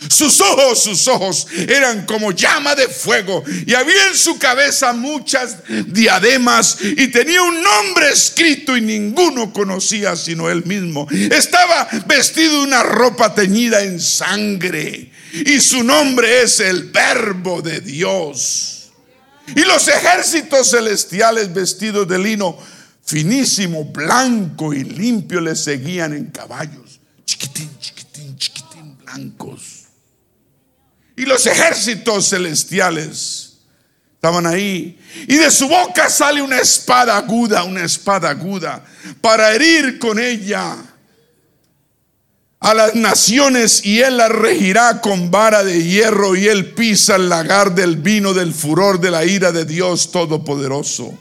A: Sus ojos, sus ojos eran como llama de fuego y había en su cabeza muchas diademas y tenía un nombre escrito y ninguno conocía sino él mismo. Estaba vestido de una ropa teñida en sangre y su nombre es el verbo de Dios. Y los ejércitos celestiales vestidos de lino finísimo, blanco y limpio le seguían en caballos, chiquitín, chiquitín, chiquitín, blancos. Y los ejércitos celestiales estaban ahí. Y de su boca sale una espada aguda, una espada aguda, para herir con ella a las naciones y él las regirá con vara de hierro y él pisa el lagar del vino del furor de la ira de Dios Todopoderoso.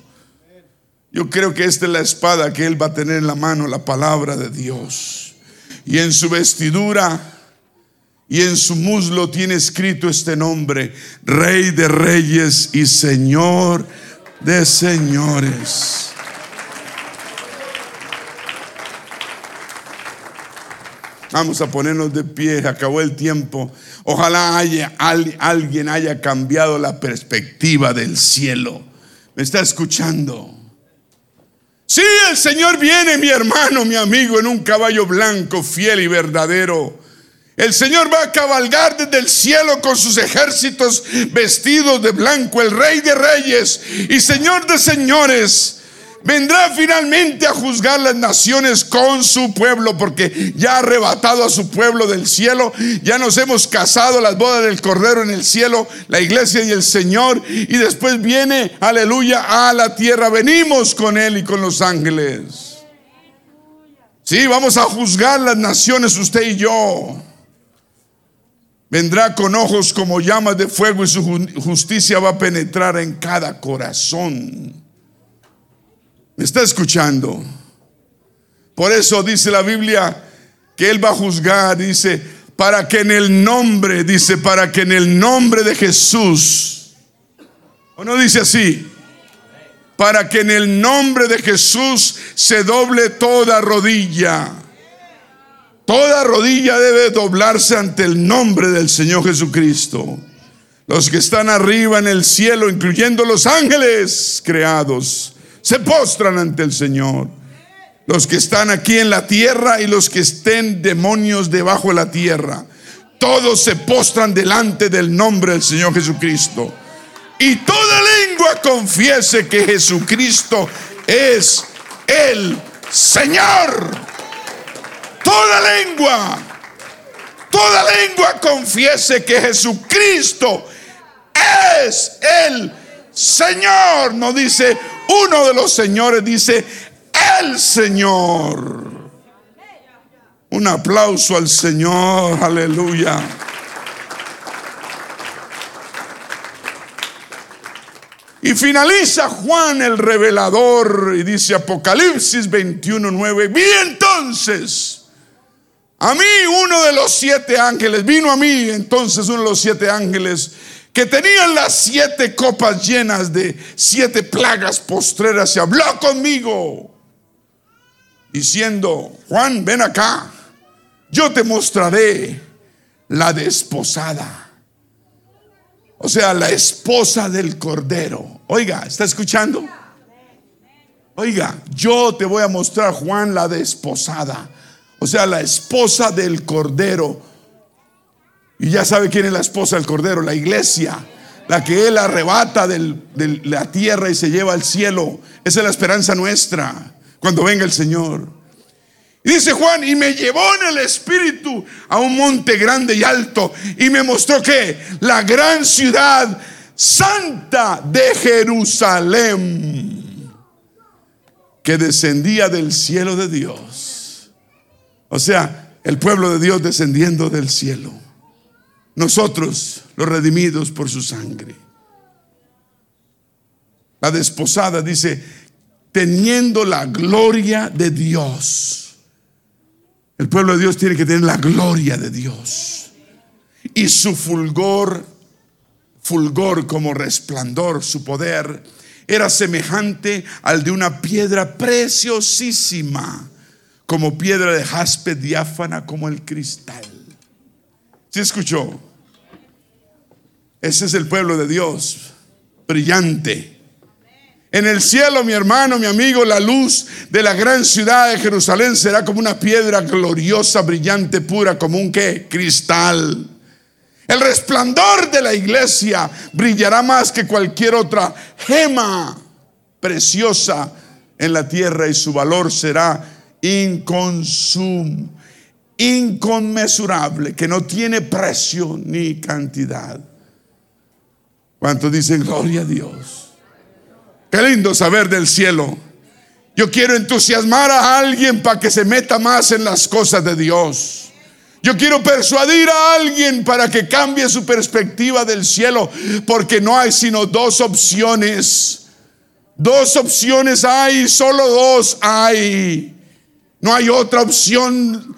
A: Yo creo que esta es la espada que él va a tener en la mano, la palabra de Dios. Y en su vestidura y en su muslo tiene escrito este nombre, Rey de Reyes y Señor de Señores. Vamos a ponernos de pie, acabó el tiempo. Ojalá haya, alguien haya cambiado la perspectiva del cielo. ¿Me está escuchando? Sí, el Señor viene, mi hermano, mi amigo, en un caballo blanco, fiel y verdadero el Señor va a cabalgar desde el cielo con sus ejércitos vestidos de blanco, el Rey de Reyes y Señor de Señores. Vendrá finalmente a juzgar las naciones con su pueblo, porque ya ha arrebatado a su pueblo del cielo. Ya nos hemos casado las bodas del Cordero en el cielo, la iglesia y el Señor. Y después viene, aleluya, a la tierra. Venimos con Él y con los ángeles. Sí, vamos a juzgar las naciones, usted y yo. Vendrá con ojos como llamas de fuego y su justicia va a penetrar en cada corazón. ¿Me está escuchando? Por eso dice la Biblia que Él va a juzgar, dice, para que en el nombre, dice, para que en el nombre de Jesús, ¿o no dice así? Para que en el nombre de Jesús se doble toda rodilla Toda rodilla debe doblarse ante el nombre del Señor Jesucristo. Los que están arriba en el cielo, incluyendo los ángeles creados, se postran ante el Señor. Los que están aquí en la tierra y los que estén demonios debajo de la tierra. todos se postran delante del nombre del Señor Jesucristo. Y toda lengua confiese que Jesucristo es el Señor. Toda lengua, toda lengua confiese que Jesucristo es el Señor. No dice uno de los señores, dice el Señor. Un aplauso al Señor, aleluya. Y finaliza Juan el revelador y dice Apocalipsis 21:9, vi entonces a mí uno de los siete ángeles, vino a mí entonces uno de los siete ángeles que tenían las siete copas llenas de siete plagas postreras y habló conmigo diciendo, Juan, ven acá yo te mostraré la desposada. O sea, la esposa del Cordero. Oiga, ¿está escuchando? Oiga, yo te voy a mostrar, Juan, la desposada. O sea, la esposa del Cordero. Y ya sabe quién es la esposa del Cordero, la iglesia. La que Él arrebata de la tierra y se lleva al cielo. Esa es la esperanza nuestra cuando venga el Señor. Y dice Juan, y me llevó en el espíritu a un monte grande y alto y me mostró que la gran ciudad santa de Jerusalén, que descendía del cielo de Dios. O sea, el pueblo de Dios descendiendo del cielo. Nosotros, los redimidos por su sangre. La desposada dice, teniendo la gloria de Dios. El pueblo de Dios tiene que tener la gloria de Dios. Y su fulgor, fulgor como resplandor, su poder, era semejante al de una piedra preciosísima, como piedra de jaspe diáfana como el cristal. ¿Sí escuchó? Ese es el pueblo de Dios, brillante en el cielo, mi hermano, mi amigo, la luz de la gran ciudad de Jerusalén será como una piedra gloriosa, brillante, pura, como un qué? Cristal. El resplandor de la iglesia brillará más que cualquier otra gema preciosa en la tierra y su valor será inconsum, inconmensurable, que no tiene precio ni cantidad. ¿Cuántos dicen gloria a Dios? Qué lindo saber del cielo. Yo quiero entusiasmar a alguien para que se meta más en las cosas de Dios. Yo quiero persuadir a alguien para que cambie su perspectiva del cielo, porque no hay sino dos opciones. Dos opciones hay, solo dos hay. No hay otra opción,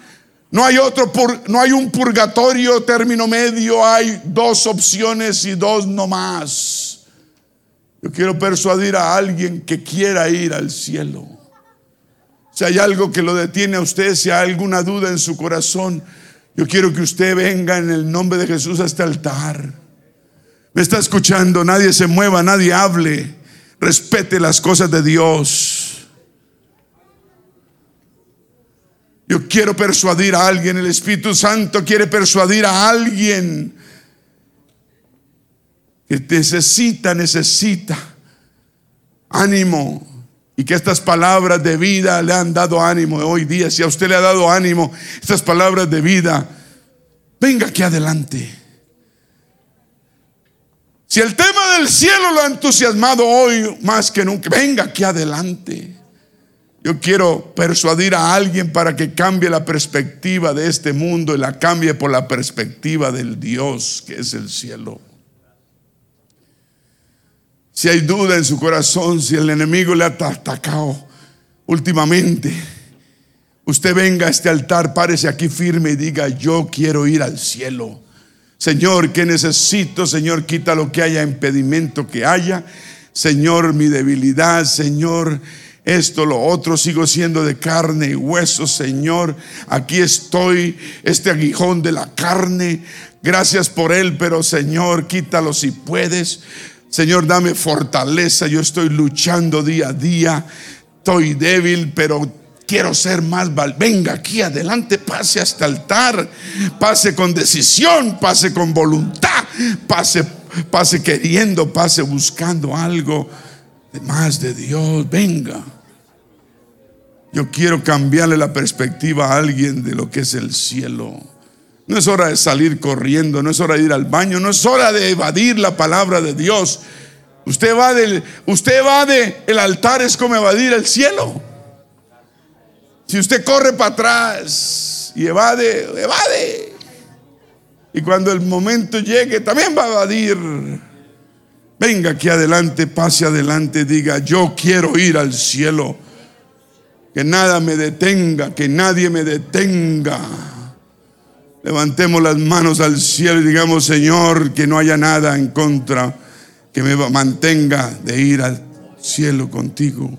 A: no hay otro no hay un purgatorio término medio, hay dos opciones y dos no más. Yo quiero persuadir a alguien que quiera ir al cielo. Si hay algo que lo detiene a usted, si hay alguna duda en su corazón, yo quiero que usted venga en el nombre de Jesús a este altar. Me está escuchando, nadie se mueva, nadie hable. Respete las cosas de Dios. Yo quiero persuadir a alguien, el Espíritu Santo quiere persuadir a alguien que necesita, necesita ánimo. Y que estas palabras de vida le han dado ánimo hoy día. Si a usted le ha dado ánimo estas palabras de vida, venga aquí adelante. Si el tema del cielo lo ha entusiasmado hoy más que nunca, venga aquí adelante. Yo quiero persuadir a alguien para que cambie la perspectiva de este mundo y la cambie por la perspectiva del Dios que es el cielo. Si hay duda en su corazón, si el enemigo le ha atacado últimamente, usted venga a este altar, párese aquí firme y diga, yo quiero ir al cielo. Señor, ¿qué necesito? Señor, quita lo que haya, impedimento que haya. Señor, mi debilidad, Señor, esto, lo otro, sigo siendo de carne y hueso, Señor. Aquí estoy, este aguijón de la carne. Gracias por él, pero Señor, quítalo si puedes. Señor, dame fortaleza. Yo estoy luchando día a día. Estoy débil, pero quiero ser más val. Venga aquí adelante, pase hasta el altar, pase con decisión, pase con voluntad, pase, pase queriendo, pase buscando algo más de Dios. Venga. Yo quiero cambiarle la perspectiva a alguien de lo que es el cielo. No es hora de salir corriendo, no es hora de ir al baño, no es hora de evadir la palabra de Dios. Usted va del, usted va de el altar es como evadir el cielo. Si usted corre para atrás y evade, evade. Y cuando el momento llegue, también va a evadir. Venga aquí adelante, pase adelante, diga, yo quiero ir al cielo. Que nada me detenga, que nadie me detenga. Levantemos las manos al cielo y digamos, Señor, que no haya nada en contra que me mantenga de ir al cielo contigo.